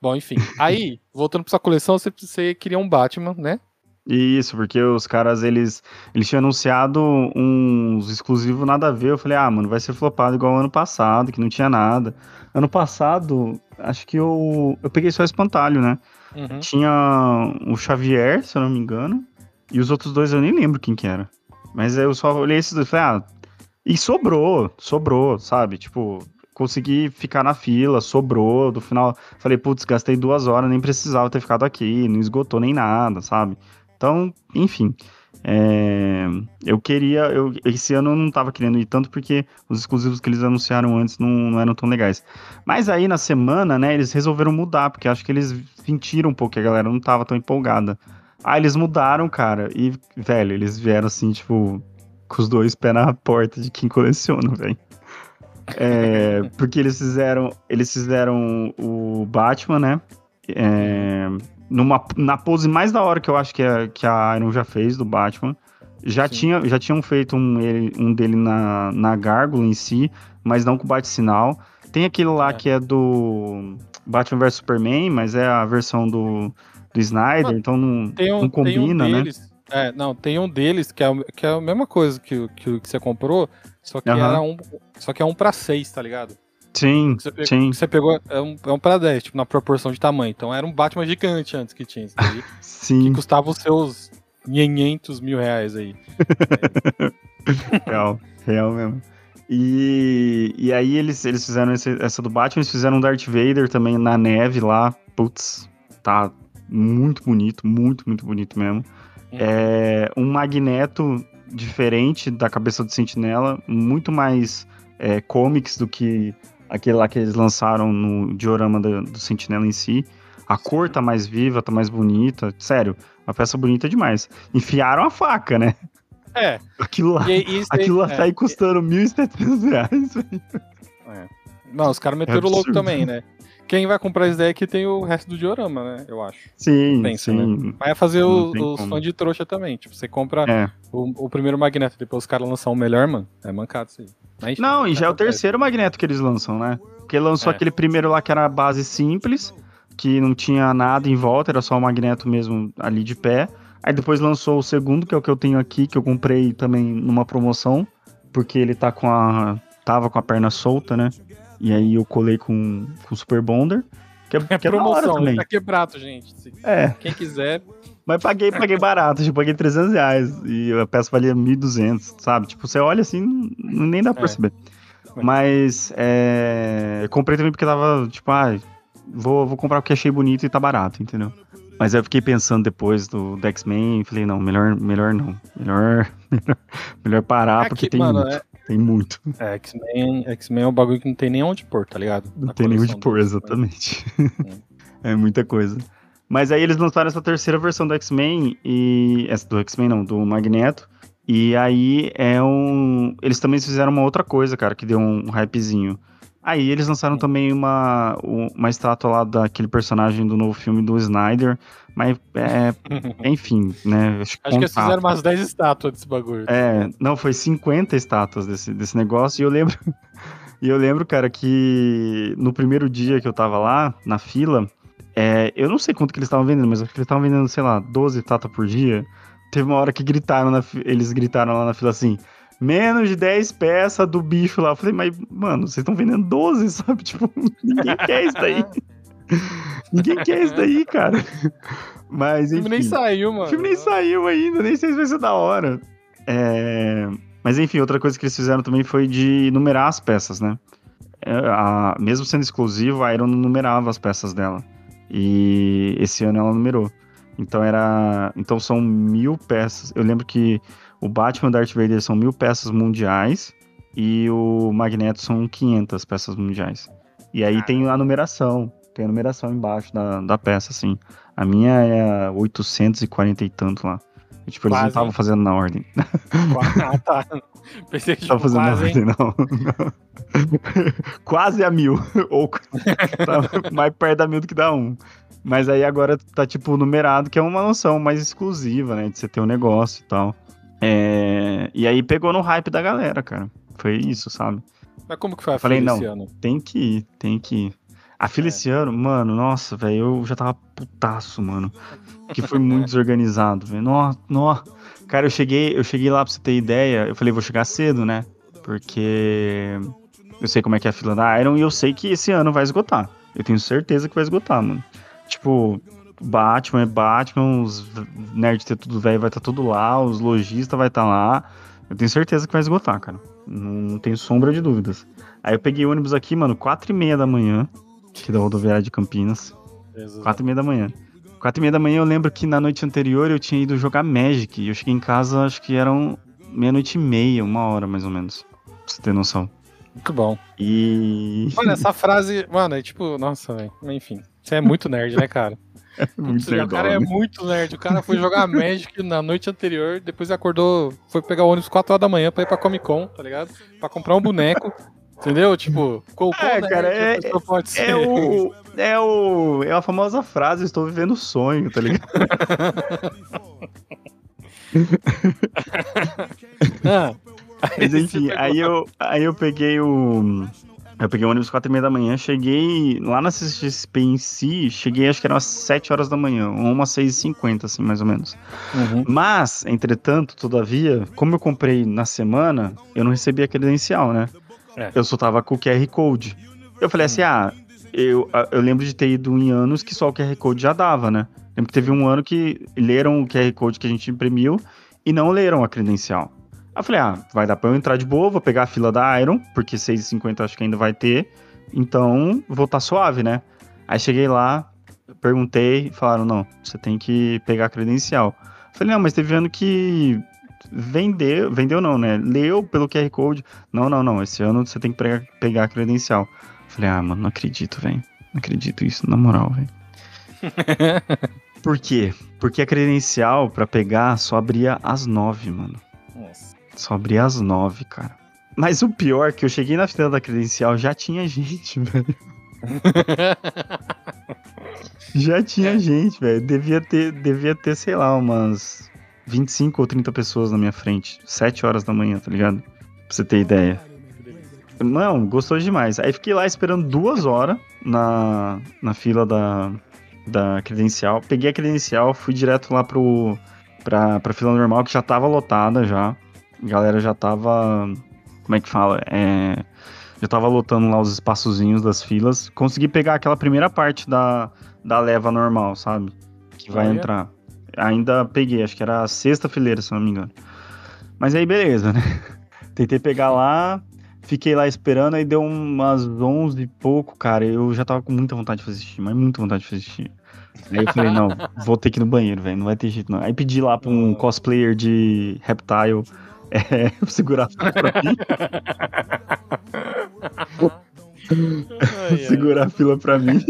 Bom, enfim. Aí, voltando pra sua coleção, você, você queria um Batman, né? Isso, porque os caras, eles, eles tinham anunciado uns exclusivos nada a ver. Eu falei, ah, mano, vai ser flopado igual ano passado, que não tinha nada. Ano passado, acho que eu, eu peguei só espantalho, né? Uhum. Tinha o Xavier, se eu não me engano, e os outros dois eu nem lembro quem que era. Mas eu só olhei esses dois e falei, ah, e sobrou, sobrou, sabe? Tipo, consegui ficar na fila, sobrou. Do final, falei, putz, gastei duas horas, nem precisava ter ficado aqui, não esgotou nem nada, sabe? Então, enfim. É, eu queria. Eu, esse ano eu não tava querendo ir tanto porque os exclusivos que eles anunciaram antes não, não eram tão legais. Mas aí na semana, né, eles resolveram mudar, porque acho que eles sentiram um pouco que a galera não tava tão empolgada. Ah, eles mudaram, cara. E, velho, eles vieram assim, tipo, com os dois pés na porta de quem coleciona, velho. É, porque eles fizeram. Eles fizeram o Batman, né? É, numa, na pose mais da hora que eu acho que a, que a Iron já fez do Batman. Já, Sim. tinha, já tinham feito um, ele- um dele na, na gárgula em si, mas não com bate-sinal. Tem aquele lá É. que é do Batman vs Superman, mas é a versão do, do Snyder, Mano, então não, Tem um, não tem combina, um né? deles. É, não, tem um deles que é, o- que é a mesma coisa que, o- que, que você comprou, só que Aham. era um. Só que é um pra seis, tá ligado? Sim, Que você pegou, sim, que você pegou é um, é um pra 10, tipo, na proporção de tamanho. Então era um Batman gigante antes que tinha isso daí, que sim, custava os seus 500 mil reais aí. real, real mesmo. E, e aí eles, eles fizeram esse- essa do Batman, eles fizeram um Darth Vader também na neve lá, putz, tá muito bonito, muito, muito bonito mesmo. É um magneto diferente da cabeça do Sentinela, muito mais é, comics do que aquele lá que eles lançaram no diorama do, do Sentinela em si. A cor tá mais viva, tá mais bonita. Sério, uma peça bonita demais. Enfiaram a faca, né? É, Aquilo lá, e, e isso aí- aquilo lá é, tá aí custando 1.700 reais. velho. é. Não, os caras meteram o louco também, né? Quem vai comprar isso daí aqui tem o resto do diorama, né? Eu acho. Sim, Pensa, sim. Vai fazer o- os como. fãs de trouxa também. Tipo, você compra É. o, o primeiro magneto, depois os caras lançam o melhor, mano. É mancado isso aí. Não, e já é o terceiro magneto que eles lançam, né? Porque lançou É. aquele primeiro lá que era a base simples, que não tinha nada em volta, era só o magneto mesmo ali de pé. Aí depois lançou o segundo, que é o que eu tenho aqui, que eu comprei também numa promoção, porque ele tá com a. tava com a perna solta, né? E aí eu colei com, o Super Bonder. Que é, que é promoção, também. tá quebrado, gente. É, Quem quiser, mas paguei, paguei barato, tipo, paguei 300 reais e a peça valia 1.200, sabe? Tipo, você olha assim, nem dá pra É. perceber. Mas, é, comprei também porque tava, tipo, ah, vou, vou comprar porque achei bonito e tá barato, entendeu? Mas aí eu fiquei pensando depois do, do X-Men e falei, não, melhor, melhor não. Melhor, melhor, melhor parar, é porque que, tem mano, muito, é, tem muito. é, X-Men X-Men é um bagulho que não tem nem onde pôr, tá ligado? Não Na tem nem onde pôr, exatamente. é muita coisa. Mas aí eles lançaram essa terceira versão do X-Men e. Essa do X-Men não, do Magneto. E aí é um. Eles também fizeram uma outra coisa, cara, que deu um hypezinho. Aí eles lançaram também uma, uma estátua lá daquele personagem do novo filme do Snyder, mas é, enfim, né? Acho, acho que eles fizeram umas 10 estátuas desse bagulho. É, não, foi 50 estátuas desse, desse negócio, e eu lembro. e eu lembro, cara, que no primeiro dia que eu tava lá, na fila, é, eu não sei quanto que eles estavam vendendo, mas acho que eles estavam vendendo, sei lá, 12 estátuas por dia. Teve uma hora que gritaram, na, eles gritaram lá na fila assim menos de 10 peças do bicho lá. Eu falei, mas, mano, vocês estão vendendo 12, sabe? Tipo, ninguém quer isso daí. ninguém quer isso daí, cara. Mas, enfim. O filme nem saiu, mano. O filme nem saiu ainda, nem sei se vai ser da hora. É... Mas, enfim, outra coisa que eles fizeram também foi de numerar as peças, né? É, a... Mesmo sendo exclusivo, a Iron não numerava as peças dela. E esse ano ela numerou. Então era. Então são mil peças. Eu lembro que o Batman Darth Vader são mil peças mundiais e o Magneto são 500 peças mundiais. E aí tem a numeração, tem a numeração embaixo da, da peça, assim. A minha é 840 e tanto lá. Tipo, eles quase. não estavam fazendo na ordem. Ah, tá. Pensei que tipo, tava fazendo quase, na ordem, não. quase a mil. Ou tá mais perto da mil do que da um. Mas aí agora tá, tipo, numerado, que é uma noção mais exclusiva, né? De você ter um negócio e tal. É... E aí pegou no hype da galera, cara. Foi isso, sabe? Mas como que foi a Falei, não, esse ano? Tem que ir, tem que ir. A fila é. esse ano, mano, nossa, velho, eu já tava putaço, mano. Que foi muito desorganizado, velho. Nossa, nossa. Cara, eu cheguei, eu cheguei lá pra você ter ideia. Eu falei, vou chegar cedo, né? Porque eu sei como é que é a fila da Iron e eu sei que esse ano vai esgotar. Eu tenho certeza que vai esgotar, mano. Tipo, Batman é Batman, os nerds ter tudo velho vai estar tá tudo lá, os lojistas vai estar tá lá. Eu tenho certeza que vai esgotar, cara. Não, não tenho sombra de dúvidas. Aí eu peguei o ônibus aqui, mano, quatro e meia da manhã, aqui da rodoviária de Campinas. Jesus. Quatro e meia da manhã. Quatro e meia da manhã eu lembro que na noite anterior eu tinha ido jogar Magic. E eu cheguei em casa, acho que eram meia-noite e meia, uma hora mais ou menos. Pra você ter noção. Muito bom. E. Mano, essa frase, mano, é tipo, nossa, velho. Enfim. Você é muito nerd, né, cara? muito o cara é muito nerd. O cara foi jogar Magic na noite anterior, depois acordou, foi pegar o ônibus 4 horas da manhã pra ir pra Comic Con, tá ligado? Pra comprar um boneco. Entendeu? Tipo, é, cara, é, é, o, é o. É a famosa frase, estou vivendo o sonho, tá ligado? ah, Mas enfim, aí eu, aí eu peguei o. Eu peguei o ônibus 4 e meia da manhã, cheguei lá na CXP em si, cheguei acho que eram umas 7 horas da manhã, ou umas 6 e 50 assim, mais ou menos. Uhum. Mas, entretanto, todavia, como eu comprei na semana, eu não recebi a credencial, né? É. Eu só tava com o QR Code. Eu falei assim, ah, eu, eu lembro de ter ido em anos que só o QR Code já dava, né? Lembro que teve um ano que leram o QR Code que a gente imprimiu e não leram a credencial. Aí eu falei, ah, vai dar pra eu entrar de boa, vou pegar a fila da Iron, porque 6,50 acho que ainda vai ter. Então, vou estar tá suave, né? Aí cheguei lá, perguntei, falaram, não, você tem que pegar a credencial. Eu falei, não, mas teve ano que vendeu, vendeu não, né? Leu pelo QR Code. Não, não, não, esse ano você tem que pegar, pegar a credencial. Falei, ah, mano, não acredito, velho. Não acredito isso, na moral, velho. Por quê? Porque a credencial para pegar só abria às nove, mano. Nossa. Só abria às nove, cara. Mas o pior é que eu cheguei na fila da credencial, já tinha gente, velho. já tinha gente, velho. Devia ter, devia ter, sei lá, umas 25 ou 30 pessoas na minha frente. 7 horas da manhã, tá ligado? Pra você ter ideia. Não, gostou demais. Aí fiquei lá esperando duas horas na, na fila da, da credencial. Peguei a credencial, fui direto lá pro, pra, pra fila normal, que já tava lotada já. A galera já tava. Como é que fala? É, já tava lotando lá os espaçozinhos das filas. Consegui pegar aquela primeira parte da, da leva normal, sabe? Que vai entrar. Ainda peguei, acho que era a sexta fileira, se não me engano. Mas aí, beleza, né? Tentei pegar lá, fiquei lá esperando, aí deu umas 11 e pouco, cara. Eu já tava com muita vontade de fazer xixi, mas muita vontade de fazer xixi. Aí eu falei, não, vou ter que ir no banheiro, velho, não vai ter jeito não. Aí pedi lá pra um cosplayer de Reptile é, segurar a fila pra mim. segurar a fila pra mim.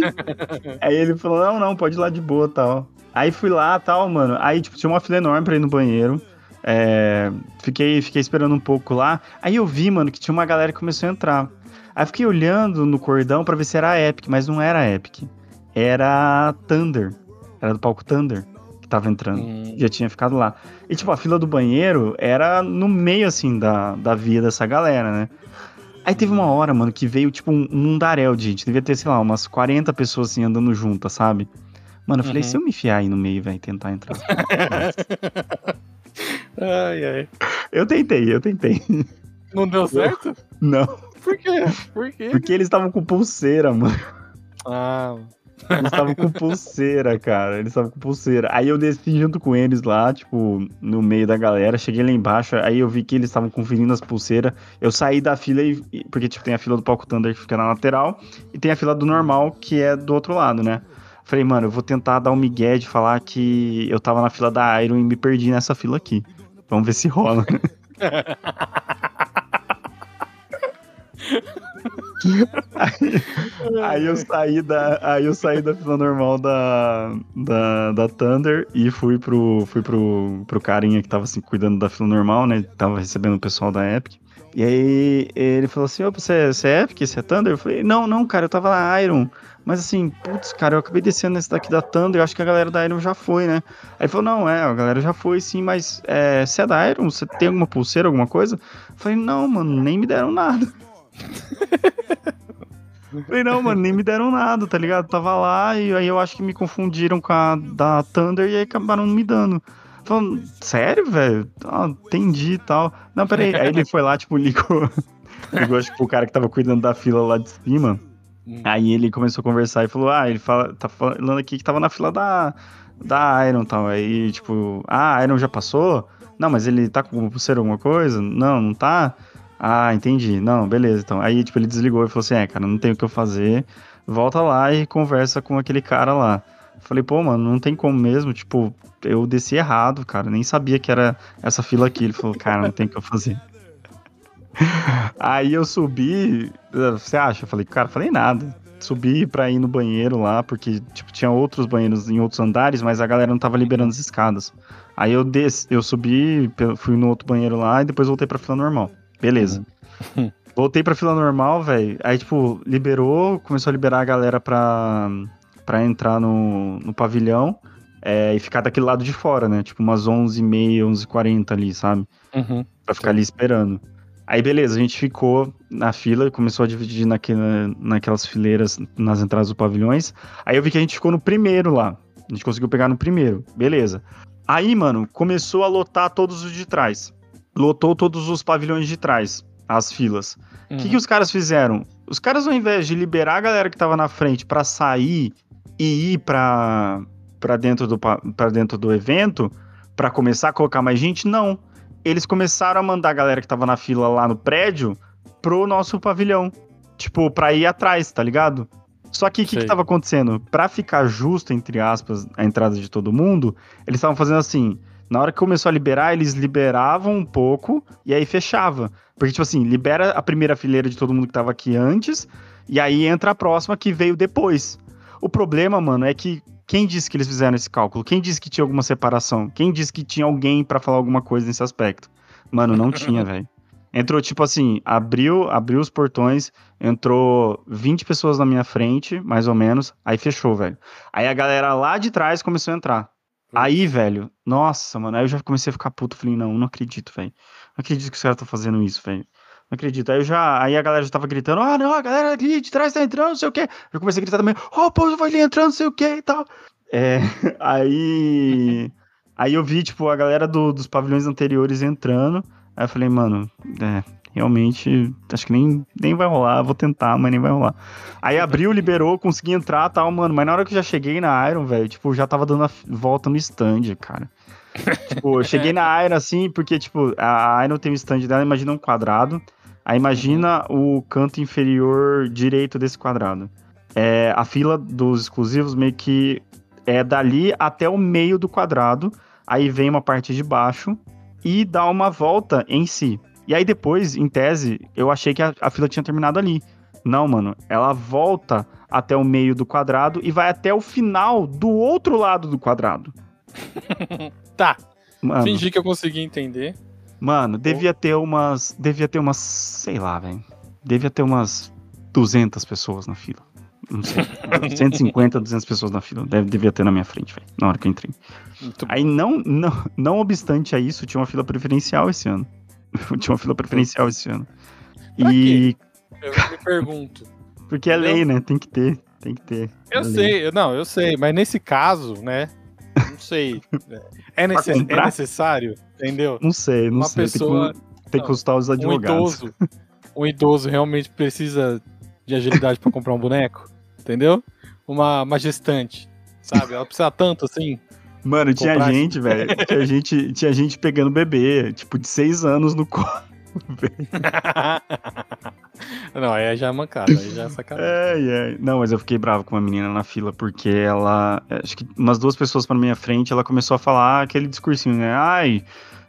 Aí ele falou, não, não, pode ir lá de boa tal. Aí fui lá tal, mano. Aí, tipo, tinha uma fila enorme pra ir no banheiro. É, fiquei, fiquei esperando um pouco lá. Aí eu vi, mano, que tinha uma galera que começou a entrar. Aí fiquei olhando no cordão pra ver se era a Epic, mas não era a Epic. Era a Thunder. Era do palco Thunder que tava entrando. Hum. Já tinha ficado lá. E, tipo, a fila do banheiro era no meio, assim, da, da via dessa galera, né? Aí teve uma hora, mano, que veio, tipo, um, um mundaréu de gente. Devia ter, sei lá, umas 40 pessoas, assim, andando juntas, sabe? Mano, eu falei, Uhum. se eu me enfiar aí no meio, velho, tentar entrar. Ai, ai. eu tentei, eu tentei. Não deu certo? Não, Por quê? Por quê? porque eles estavam com pulseira, mano. Ah, Eles estavam com pulseira, cara. Eles estavam com pulseira. Aí eu desci junto com eles lá, tipo, no meio da galera. Cheguei lá embaixo, aí eu vi que eles estavam conferindo as pulseiras. Eu saí da fila e. Porque, tipo, tem a fila do palco Thunder que fica na lateral. E tem a fila do normal, que é do outro lado, né? Falei, mano, eu vou tentar dar um migué de falar que eu tava na fila da Iron e me perdi nessa fila aqui. Vamos ver se rola. aí, aí eu saí da, aí eu saí da fila normal da, da, da Thunder e fui pro, fui pro, pro carinha que tava assim, cuidando da fila normal, né? Tava recebendo o pessoal da Epic. E aí ele falou assim: Ô, você, você é? Você é Thunder? Eu falei: Não, não, cara, eu tava na Iron. Mas assim, putz, cara, eu acabei descendo nesse daqui da Thunder, eu acho que a galera da Iron já foi, né? Aí ele falou, não, é, a galera já foi sim, mas é, você é da Iron? Você tem alguma pulseira, alguma coisa? Eu falei, não, mano, nem me deram nada. Falei, não, mano, nem me deram nada, tá ligado? Tava lá e aí eu acho que me confundiram com a da Thunder e aí acabaram me dando. Falando, sério, velho? Ah, entendi e tal. Não, peraí. Aí ele foi lá, tipo, ligou. ligou, acho que pro cara que tava cuidando da fila lá de cima. Hum. Aí ele começou a conversar e falou: Ah, ele fala, tá falando aqui que tava na fila da, da Iron e tal. Aí, tipo, ah, a Iron já passou? Não, mas ele tá com pulseira alguma coisa? Não, não tá? Ah, entendi. Não, beleza. Então, aí, tipo, ele desligou e falou assim: É, cara, não tem o que eu fazer. Volta lá e conversa com aquele cara lá. Falei, pô, mano, não tem como mesmo. Tipo, eu desci errado, cara. Nem sabia que era essa fila aqui. Ele falou, cara, não tem o que eu fazer. Aí eu subi. Você acha? Eu falei, cara, falei nada. Subi pra ir no banheiro lá, porque, tipo, tinha outros banheiros em outros andares, mas a galera não tava liberando as escadas. Aí eu desci, eu subi, fui no outro banheiro lá e depois voltei pra fila normal. Beleza. Voltei pra fila normal, velho. Aí, tipo, liberou, começou a liberar a galera pra, pra entrar no, no pavilhão é, e ficar daquele lado de fora, né? Tipo, umas 11h30, 11h40 ali, sabe? Uhum. Pra ficar ali esperando. Aí, beleza, a gente ficou na fila, começou a dividir naquela, naquelas fileiras nas entradas dos pavilhões. Aí eu vi que a gente ficou no primeiro lá. A gente conseguiu pegar no primeiro. Beleza. Aí, mano, começou a lotar todos os de trás. Lotou todos os pavilhões de trás, as filas. O que, que os caras fizeram? Os caras, ao invés de liberar a galera que tava na frente pra sair e ir pra, pra, dentro, do, dentro do evento, pra começar a colocar mais gente, não. Eles começaram a mandar a galera que tava na fila lá no prédio pro nosso pavilhão. Tipo, pra ir atrás, tá ligado? Só que o que, que tava acontecendo? Pra ficar justo, entre aspas, a entrada de todo mundo, eles estavam fazendo assim. Na hora que começou a liberar, eles liberavam um pouco e aí fechava. Porque, tipo assim, libera a primeira fileira de todo mundo que tava aqui antes, e aí entra a próxima que veio depois. O problema, mano, é que quem disse que eles fizeram esse cálculo? Quem disse que tinha alguma separação? Quem disse que tinha alguém pra falar alguma coisa nesse aspecto? Mano, não tinha, velho. Entrou, tipo assim, abriu, abriu os portões, entrou 20 pessoas na minha frente, mais ou menos, aí fechou, velho. Aí a galera lá de trás começou a entrar. Aí, velho, nossa, mano, aí eu já comecei a ficar puto. Falei, não, não acredito, velho. Não acredito que os caras estão fazendo isso, velho. Não acredito. Aí eu já. Aí a galera já tava gritando, ah, não, a galera ali de trás tá entrando, não sei o quê. Eu comecei a gritar também, ó, o povo vai ali entrando, não sei o quê e tal. É, aí. Aí eu vi, tipo, a galera do- dos pavilhões anteriores entrando. Aí eu falei, mano, é, realmente, acho que nem, nem vai rolar, vou tentar, mas nem vai rolar. Aí abriu, liberou, consegui entrar tal, mano. Mas na hora que eu já cheguei na Iron, velho, tipo, já tava dando a volta no stand, cara. tipo, eu cheguei na Iron assim, porque, tipo, a Iron tem o stand dela, imagina um quadrado. Aí imagina o canto inferior direito desse quadrado. É, a fila dos exclusivos meio que é dali até o meio do quadrado. Aí vem uma parte de baixo e dá uma volta em si. E aí depois, em tese, eu achei que a, a fila tinha terminado ali. Não, mano, ela volta até o meio do quadrado e vai até o final do outro lado do quadrado. Tá, Mano, fingi que eu consegui entender. Mano devia ter umas. Devia ter umas. Sei lá, velho. Devia ter umas 200 pessoas na fila. Não sei. 150, 200 pessoas na fila. Deve, devia ter na minha frente, velho. Na hora que eu entrei. Muito Aí, não, não, não obstante a isso, tinha uma fila preferencial esse ano. tinha uma fila preferencial esse ano. Pra E. Eu me pergunto. Porque é Entendeu? lei, né? Tem que ter. Tem que ter. Eu É sei, eu- não, eu sei, mas nesse caso, né? Não sei. É, necess- é necessário, entendeu? Não sei, não Uma sei. pessoa- Tem que, tem que consultar os Um advogados. idoso, um idoso realmente precisa de agilidade pra comprar um boneco, entendeu? Uma, uma gestante, sabe? Ela precisa tanto assim. Mano, tinha gente, velho. Tinha gente, tinha gente pegando bebê, tipo, de seis anos no colo. Não, aí já é mancada, aí já é sacanagem. Ai, ai. Não, mas eu fiquei bravo com uma menina na fila, porque ela. Acho que umas duas pessoas pra minha frente, ela começou a falar aquele discursinho, né? Ai,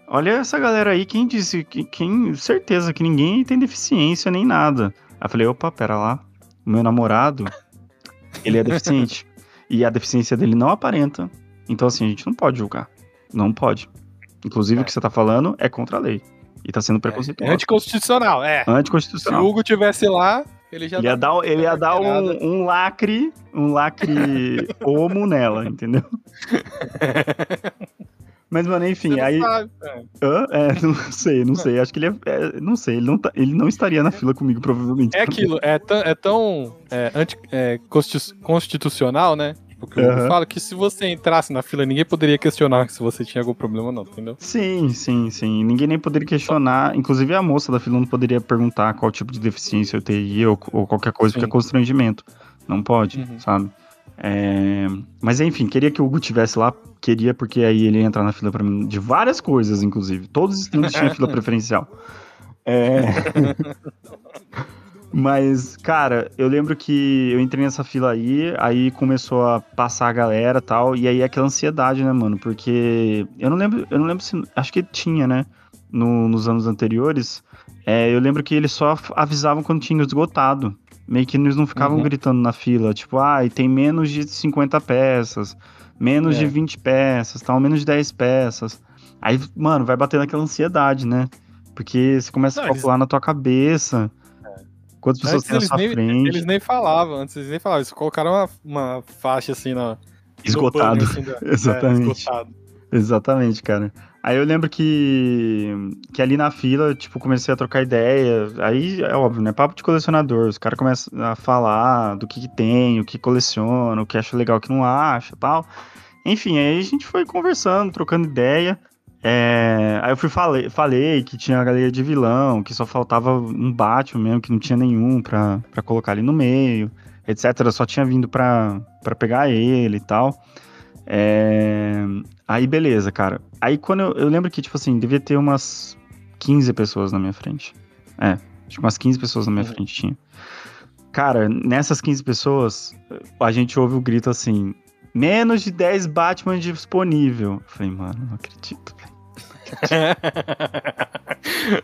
olha essa galera aí, quem disse? que- Quem. Certeza que ninguém tem deficiência nem nada. Aí eu falei, opa, pera lá. Meu namorado, ele é deficiente. e a deficiência dele não aparenta. Então, assim, a gente não pode julgar. Não pode. Inclusive, É. o que você tá falando é contra a lei. E tá sendo É preconceituoso. anticonstitucional, é. Se Anticonstitucional. o Hugo tivesse lá, ele já Ele ia dar, ele ia dar um, um lacre, um lacre homo nela, entendeu? Mas, mano, enfim, não aí. sabe, é. É, não sei, não sei. Acho que ele é, é, Não sei, ele não, tá- ele não estaria na fila comigo, provavelmente. É aquilo, é tão, é tão é, anti, é, constitu- constitucional, né? Porque o Aham. fala que se você entrasse na fila, ninguém poderia questionar se você tinha algum problema não, entendeu? Sim, sim, sim. Ninguém nem poderia questionar. Inclusive a moça da fila não poderia perguntar qual tipo de deficiência eu teria ou, ou qualquer coisa, porque é Sim. constrangimento. Não pode, Uhum. sabe? É, Mas enfim, queria que o Hugo tivesse lá, queria, porque aí ele ia entrar na fila pra mim de várias coisas, inclusive. Todos os stands tinham fila preferencial. É... Mas, cara, eu lembro que eu entrei nessa fila aí, aí começou a passar a galera e tal, e aí aquela ansiedade, né, mano? Porque eu não lembro, eu não lembro se. Acho que tinha, né? no- nos anos anteriores. É, eu lembro que eles só avisavam quando tinha esgotado. Meio que eles não ficavam Uhum. gritando na fila, tipo, ah, e tem menos de 50 peças, menos É. de 20 peças, tal, menos de 10 peças. Aí, mano, vai batendo aquela ansiedade, né? Porque você começa Não, a eles- calcular na tua cabeça quantas pessoas Antes tem na sua nem, frente. eles nem falavam, antes eles nem falavam, eles colocaram uma, uma faixa assim na. Esgotado. banner, assim, da- é, Exatamente. esgotado. Exatamente, cara. Aí eu lembro que, que ali na fila, tipo, comecei a trocar ideia. Aí é óbvio, né? Papo de colecionador. Os caras começam a falar do que, que tem, o que coleciona, o que acha legal, o que não acha tal. Enfim, aí a gente foi conversando, trocando ideia. É, Aí eu fui falei, falei que tinha a galeria de vilão, que só faltava um Batman mesmo, que não tinha nenhum pra, pra colocar ali no meio, etc. Só tinha vindo pra, pra pegar ele e tal. É, Aí beleza, cara. Aí quando eu, eu lembro que, tipo assim, devia ter umas 15 pessoas na minha frente. É, acho que umas 15 pessoas na minha Uhum. frente tinha. Cara, nessas 15 pessoas, a gente ouve o grito assim: menos de 10 Batman disponível. Eu falei, mano, não acredito, velho.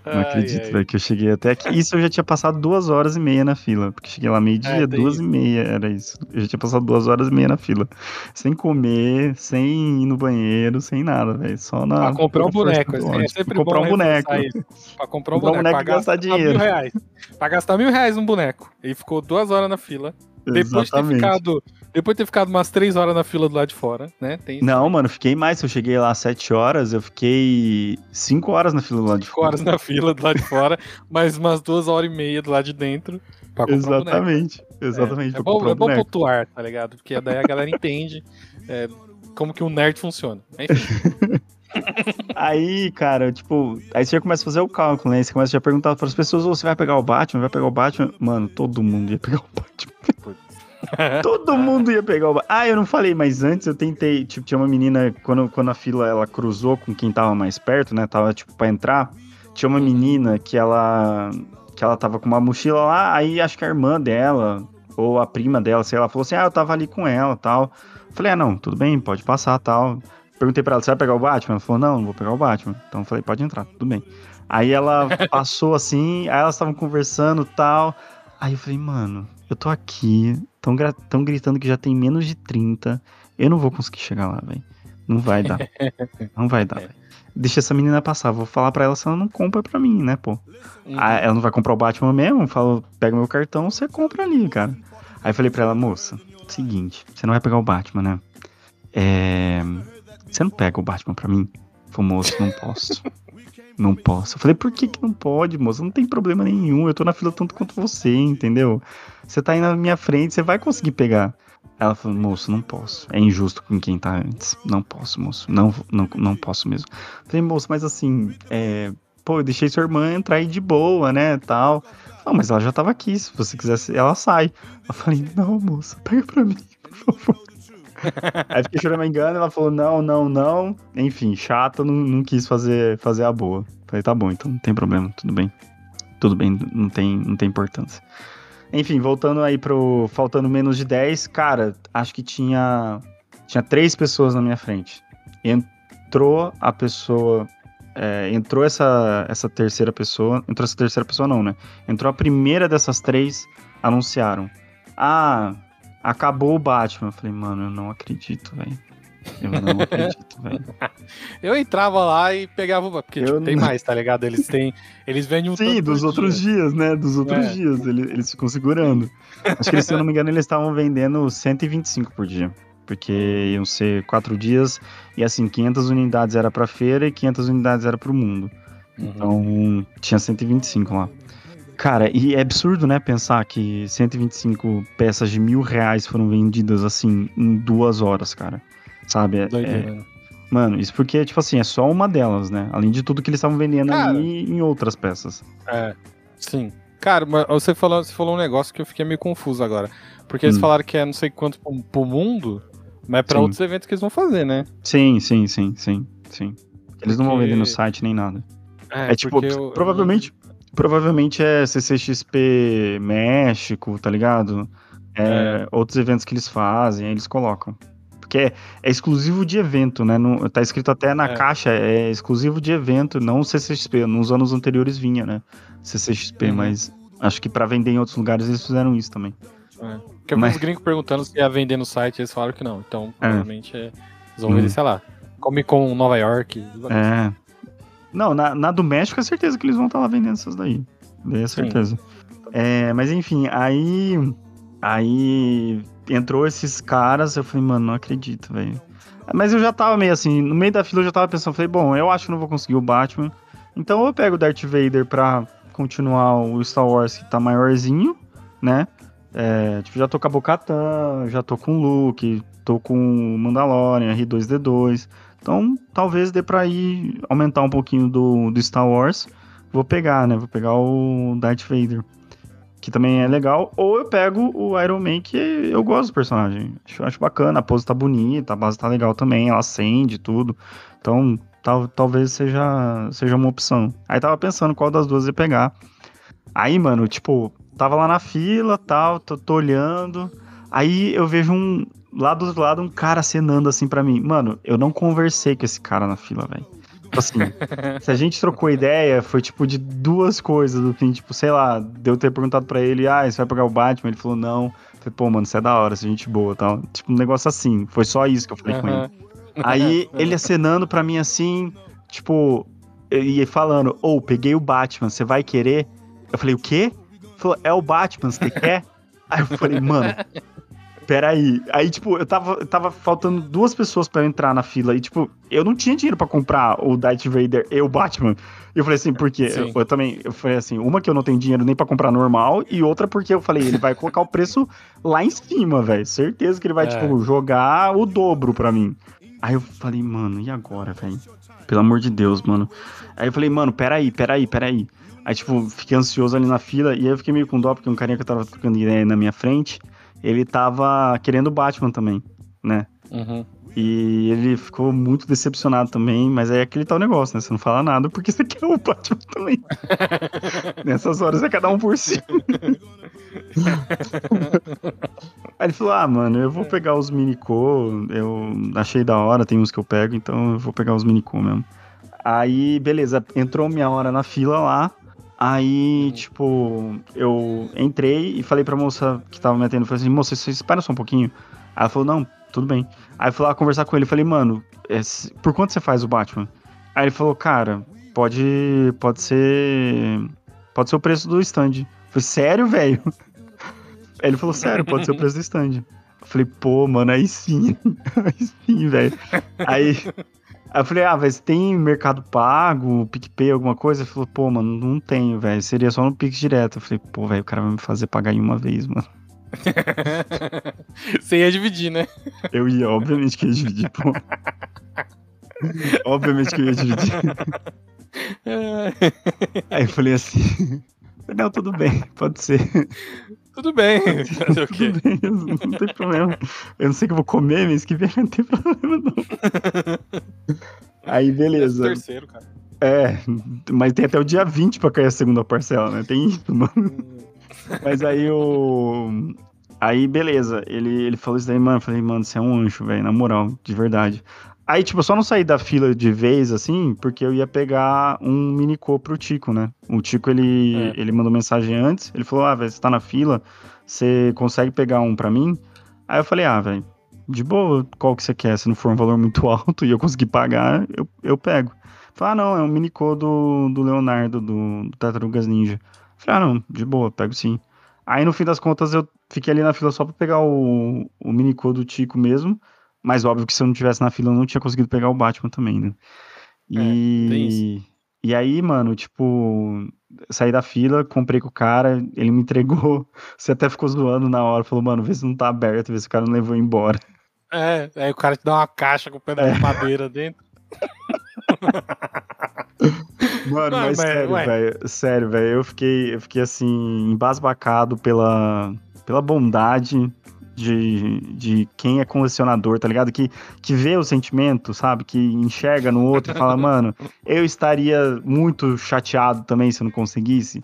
Não acredito, velho, que eu cheguei até aqui. Isso eu já tinha passado duas horas e meia na fila. Porque cheguei lá meio-dia, É, duas isso. e meia, era isso. Eu já tinha passado duas horas e meia na fila. Sem comer, sem ir no banheiro, sem nada, velho. Só na. Pra comprar um boneco. do É sempre Pra comprar um boneco. Pra comprar um um boneco. pra gastar dinheiro. mil reais. Pra gastar mil reais num boneco. E ficou duas horas na fila. Depois de ter ficado. Depois de ter ficado umas três horas na fila do lado de fora, né? Tem Não, mano, fiquei mais. Se eu cheguei lá às 7 horas, eu fiquei 5 horas na fila do lado de cinco fora. horas na fila do lado de fora, mais umas duas horas e meia do lado de dentro. Um. Exatamente. Exatamente. É, pra bom, comprar é bom pontuar, tá ligado? Porque daí a galera entende é, como que um nerd funciona. Enfim, Aí, cara, tipo, aí você já começa a fazer o cálculo, né? Você começa já a perguntar para as pessoas: "Ô, você vai pegar o Batman? Vai pegar o Batman? Mano, todo mundo ia pegar o Batman. todo mundo ia pegar o Batman. Ah, eu não falei, mas antes eu tentei. Tipo, tinha uma menina, quando, quando a fila ela cruzou com quem tava mais perto, né? Tava, tipo, pra entrar. Tinha uma menina que ela. Que ela tava com uma mochila lá, aí acho que a irmã dela, ou a prima dela, sei lá, falou assim: ah, eu tava ali com ela tal. Falei, ah, não, tudo bem, pode passar tal. Perguntei pra ela, você vai pegar o Batman? Ela falou, não, não vou pegar o Batman. Então eu falei, pode entrar, tudo bem. Aí ela passou assim, aí elas estavam conversando tal. Aí eu falei, mano, eu tô aqui, tão, tão gritando que já tem menos de 30. Eu não vou conseguir chegar lá, velho. Não vai dar. Não vai dar, velho. Deixa essa menina passar. Vou falar pra ela se ela não compra pra mim, né, pô? Uhum. Ah, ela não vai comprar o Batman mesmo? Falo, pega meu cartão, você compra ali, cara. Aí eu falei pra ela, moça, seguinte, você não vai pegar o Batman, né? É. Você não pega o Batman pra mim? Falei, moço, não posso. Não posso. Eu falei, por que, que não pode, moça? Não tem problema nenhum. Eu tô na fila tanto quanto você, entendeu? Você tá aí na minha frente, você vai conseguir pegar. Ela falou, moço, não posso. É injusto com quem tá antes. Não posso, moço. Não, não, não posso mesmo. Eu falei, moço, mas assim, é. Pô, eu deixei sua irmã entrar aí de boa, né? Tal. Não, mas ela já tava aqui. Se você quisesse, ela sai. Eu falei, não, moça, pega pra mim, por favor. Aí fiquei chorando engano, ela falou não, não, não. Enfim, chata, não, não quis fazer, fazer a boa. Falei, tá bom, então não tem problema, tudo bem. Tudo bem, não tem, não tem importância. Enfim, voltando aí pro faltando menos de 10, cara, acho que tinha tinha três pessoas na minha frente. Entrou a pessoa, é, entrou essa essa terceira pessoa, entrou essa terceira pessoa não, né? Entrou a primeira dessas três, anunciaram. Ah, acabou o Batman. Eu falei, mano, eu não acredito, velho. Eu não acredito, velho. Eu entrava lá e pegava. o- Porque tipo, tem não- mais, tá ligado? Eles têm. Eles vendem um Sim, dos outros dia. dias, né? Dos outros É. dias. Eles, eles ficam segurando. Acho que, eles, se eu não me engano, eles estavam vendendo 125 por dia. Porque iam ser quatro dias e, assim, 500 unidades era pra feira e 500 unidades era pro mundo. Uhum. Então, tinha 125 lá. Cara, e é absurdo, né? Pensar que 125 peças de mil reais foram vendidas, assim, em duas horas, cara. Sabe? É- é- Doideira, né? mano, isso porque, tipo assim, é só uma delas, né? Além de tudo que eles estavam vendendo Cara. ali em outras peças. É, sim. Cara, mas você falou, você falou um negócio que eu fiquei meio confuso agora. Porque eles Hum. falaram que é não sei quanto pro, pro mundo, mas é pra Sim. outros eventos que eles vão fazer, né? Sim, sim, sim, sim, sim. Eles não vão Porque- vender no site nem nada. É, tipo, porque eu- provavelmente, provavelmente é CCXP México, tá ligado? É, Outros eventos que eles fazem, aí eles colocam. Porque é, é exclusivo de evento, né? Não- tá escrito até na É. caixa, é exclusivo de evento, não CCXP. Nos anos anteriores vinha, né? CCXP, Uhum. mas acho que pra vender em outros lugares eles fizeram isso também. É. Porque eu vi Mas- uns gringos perguntando se ia vender no site, eles falaram que não. Então, provavelmente, é, eles vão Hum. vender, sei lá, Comic Con Nova York. É. Não, na, na do México é certeza que eles vão estar lá vendendo essas daí. Daí é certeza. É, mas enfim, aí. Aí entrou esses caras, eu falei, mano, não acredito, velho. Mas eu já tava meio assim, no meio da fila eu já tava pensando, falei, bom, eu acho que não vou conseguir o Batman. Então eu pego o Darth Vader pra continuar o Star Wars que tá maiorzinho, né? É, tipo, já tô com a Bo-Katan, já tô com o Luke, tô com o Mandalorian, R2D2. Então, talvez dê pra ir aumentar um pouquinho do, do Star Wars. Vou pegar, né? Vou pegar o Darth Vader. Que também é legal. Ou eu pego o Iron Man, que eu gosto do personagem. Acho, acho bacana, a pose tá bonita, a base tá legal também, ela acende tudo. Então, tal, talvez seja, seja uma opção. Aí tava pensando qual das duas ia pegar. Aí, mano, tipo, tava lá na fila tal, tô, tô olhando. Aí eu vejo um. Lá do outro lado, um cara acenando assim pra mim. Mano, eu não conversei com esse cara na fila, velho. Tipo assim, se a gente trocou ideia, foi tipo de duas coisas, assim, tipo, sei lá, de eu ter perguntado pra ele, ah, você vai pegar o Batman? Ele falou, não. Eu falei, pô, mano, você é da hora, você é gente boa tal. Tipo, um negócio assim. Foi só isso que eu falei com ele. Aí ele acenando pra mim assim, tipo, e falando, ou peguei o Batman, você vai querer? Eu falei, o quê? Ele falou, é o Batman, você quer? Aí eu falei, mano, peraí. Aí, tipo, eu tava, tava faltando duas pessoas pra eu entrar na fila. E, tipo, eu não tinha dinheiro pra comprar o Darth Vader e o Batman. E eu falei assim, por quê? Sim. Eu, eu também, eu falei assim, uma que eu não tenho dinheiro nem pra comprar normal, e outra porque eu falei, ele vai colocar o preço lá em cima, velho. Certeza que ele vai, É. tipo, jogar o dobro pra mim. Aí eu falei, mano, e agora, velho? Pelo amor de Deus, mano. Aí eu falei, mano, peraí, peraí, peraí. Aí, tipo, fiquei ansioso ali na fila, e aí eu fiquei meio com dó, porque um carinha que eu tava ficando ideia na minha frente, ele tava querendo o Batman também, né? Uhum. E ele ficou muito decepcionado também, mas aí é aquele tal negócio, né? Você não fala nada porque você quer o Batman também. Nessas horas é cada um por si. aí ele falou: Ah, mano, eu vou pegar os Minico, eu achei da hora, tem uns que eu pego, então eu vou pegar os Minico mesmo. Aí, beleza, entrou minha hora na fila lá. Aí, tipo, eu entrei e falei pra moça que tava me atendendo, falei assim, moça, você espera só um pouquinho. Aí ela falou, não, tudo bem. Aí eu fui lá conversar com ele, falei, mano, é, por quanto você faz o Batman? Aí ele falou, cara, pode, pode ser, pode ser o preço do stand. Eu falei, sério, velho? Ele falou, sério, pode ser o preço do stand. Eu falei, pô, mano, aí sim, aí sim, velho. Aí, Aí eu falei, ah, você tem Mercado Pago, PicPay, alguma coisa? Ele falou, pô, mano, não tenho, velho. Seria só no Pix direto. Eu falei, pô, velho, o cara vai me fazer pagar em uma vez, mano. você ia dividir, né? Eu ia, obviamente que ia dividir, pô. obviamente que eu ia dividir. Aí eu falei assim, não, tudo bem, pode ser. Tudo bem. Fazer o quê? Tudo bem, não tem problema. Eu não sei que eu vou comer mês que vem, não tem problema, não. Aí, beleza. É terceiro, cara. É, mas tem até o dia 20 pra cair a segunda parcela, né? Tem isso, mano. mas aí o. Aí, beleza. Ele, ele falou isso daí, mano. Eu falei, mano, você é um anjo, velho, na moral, de verdade. Aí, tipo, eu só não saí da fila de vez, assim, porque eu ia pegar um minicô pro Tico, né? O Tico, ele, é. ele mandou mensagem antes, ele falou, ah, velho, você tá na fila, você consegue pegar um pra mim? Aí eu falei, ah, velho, de boa, qual que você quer? Se não for um valor muito alto e eu conseguir pagar, eu, eu pego. Falei, ah, não, é um minicô do, do Leonardo, do, do Tartarugas Ninja. Falei, ah, não, de boa, pego sim. Aí, no fim das contas, eu fiquei ali na fila só pra pegar o, o minicô do Tico mesmo, mas óbvio que se eu não tivesse na fila, eu não tinha conseguido pegar o Batman também, né? E, é, e aí, mano, tipo, saí da fila, comprei com o cara, ele me entregou. Você até ficou zoando na hora, falou, mano, vê se não tá aberto, vê se o cara não levou embora. É, aí o cara te dá uma caixa com pedaço é. de madeira dentro. Mano, mas, mas sério, velho, sério, velho, eu fiquei, eu fiquei assim, embasbacado pela, pela bondade de, de quem é colecionador, tá ligado? Que, que vê o sentimento, sabe? Que enxerga no outro e fala, mano, eu estaria muito chateado também se eu não conseguisse.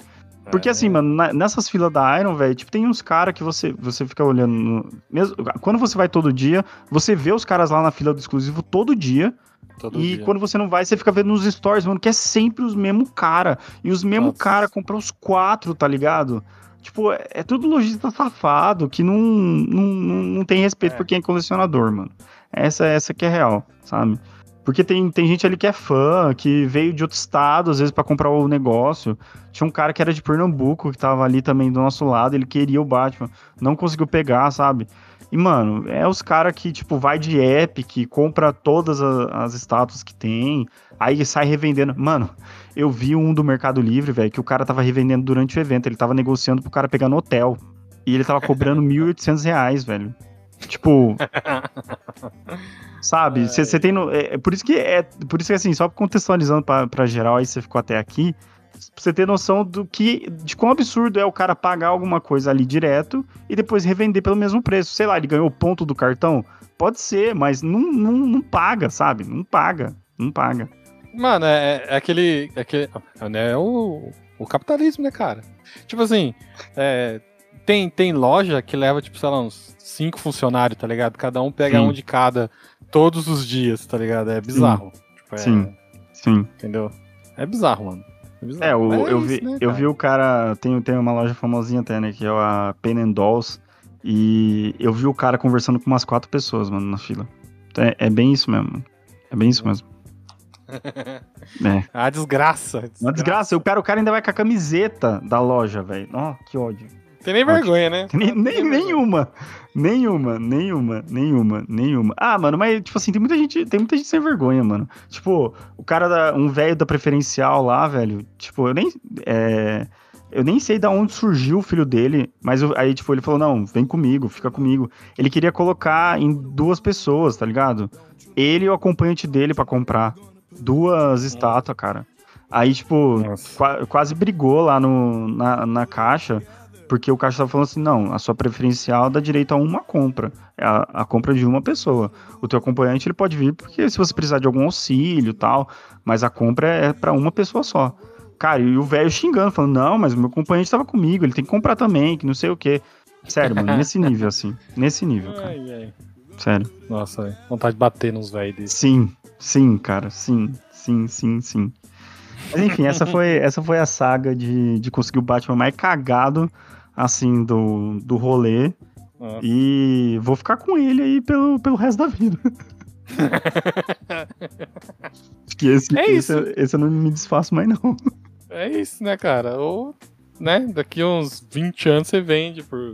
Porque assim, é. mano, na, nessas filas da Iron, velho, tipo, tem uns caras que você, você fica olhando. No, mesmo, quando você vai todo dia, você vê os caras lá na fila do exclusivo todo dia. Todo e dia. quando você não vai, você fica vendo nos stories, mano, que é sempre os mesmos cara. E os mesmos cara compram os quatro, tá ligado? Tipo, é, é tudo lojista safado que não, não, não tem respeito é. por quem é colecionador, mano. Essa, essa que é real, sabe? Porque tem, tem gente ali que é fã, que veio de outro estado, às vezes, para comprar o negócio. Tinha um cara que era de Pernambuco, que tava ali também do nosso lado, ele queria o Batman, não conseguiu pegar, sabe? E, mano, é os caras que, tipo, vai de Epic, compra todas as, as estátuas que tem, aí sai revendendo. Mano, eu vi um do Mercado Livre, velho, que o cara tava revendendo durante o evento. Ele tava negociando pro cara pegar no hotel. E ele tava cobrando 1.800 reais, velho. Tipo. sabe? Você tem. No, é, é, por isso que é. Por isso que assim, só contextualizando pra, pra geral, aí você ficou até aqui. Pra você ter noção do que. De quão absurdo é o cara pagar alguma coisa ali direto e depois revender pelo mesmo preço. Sei lá, ele ganhou o ponto do cartão. Pode ser, mas não, não, não paga, sabe? Não paga. Não paga. Mano, é, é aquele. É, aquele, é o, o capitalismo, né, cara? Tipo assim, é, tem, tem loja que leva, tipo, sei lá, uns cinco funcionários, tá ligado? Cada um pega sim. um de cada todos os dias, tá ligado? É bizarro. Sim. Tipo, é, sim. sim. Entendeu? É bizarro, mano. É, bizarro. é, o, é eu, isso, vi, né, eu vi o cara. Tem, tem uma loja famosinha até, né? Que é a Pen and Dolls. E eu vi o cara conversando com umas quatro pessoas, mano, na fila. É, é bem isso mesmo. É bem isso mesmo. É. A desgraça, desgraça. Uma desgraça. O cara, o cara ainda vai com a camiseta da loja, velho. Ó, oh, que ódio. Tem nem vergonha, né? Nem, nem, nenhuma. Nenhuma, nenhuma, nenhuma, nenhuma. Ah, mano, mas, tipo assim, tem muita gente, tem muita gente sem vergonha, mano. Tipo, o cara da. Um velho da preferencial lá, velho. Tipo, eu nem. É, eu nem sei da onde surgiu o filho dele, mas eu, aí, tipo, ele falou: não, vem comigo, fica comigo. Ele queria colocar em duas pessoas, tá ligado? Ele e o acompanhante dele para comprar duas estátuas, cara. Aí, tipo, qu quase brigou lá no, na, na caixa, porque o caixa tava falando assim, não, a sua preferencial dá direito a uma compra, é a, a compra de uma pessoa. O teu acompanhante, ele pode vir porque se você precisar de algum auxílio e tal, mas a compra é para uma pessoa só. Cara, e o velho xingando, falando, não, mas o meu acompanhante tava comigo, ele tem que comprar também, que não sei o quê. Sério, mano, nesse nível, assim. Nesse nível, cara. Ai, ai. Sério. Nossa, vontade de bater nos velhos desse. Sim, sim, cara, sim sim, sim, sim. Mas enfim, essa foi, essa foi a saga de, de conseguir o Batman mais cagado, assim, do, do rolê. Nossa. E vou ficar com ele aí pelo, pelo resto da vida. Acho que esse, É esse, esse eu não me desfaço mais, não. É isso, né, cara? Ou, né, daqui uns 20 anos você vende por.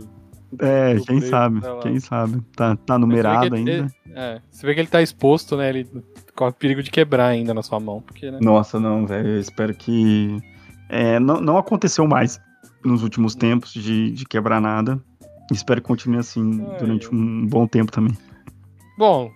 É, Do quem preço, sabe, tá lá. quem sabe. Tá, tá numerado que ele- ainda. É, você vê que ele tá exposto, né? Ele corre perigo de quebrar ainda na sua mão, porque, né? Nossa, não, velho. Eu espero que. É, não, não aconteceu mais nos últimos tempos de, de quebrar nada. Espero que continue assim Ai, durante eu- um bom tempo também. Bom,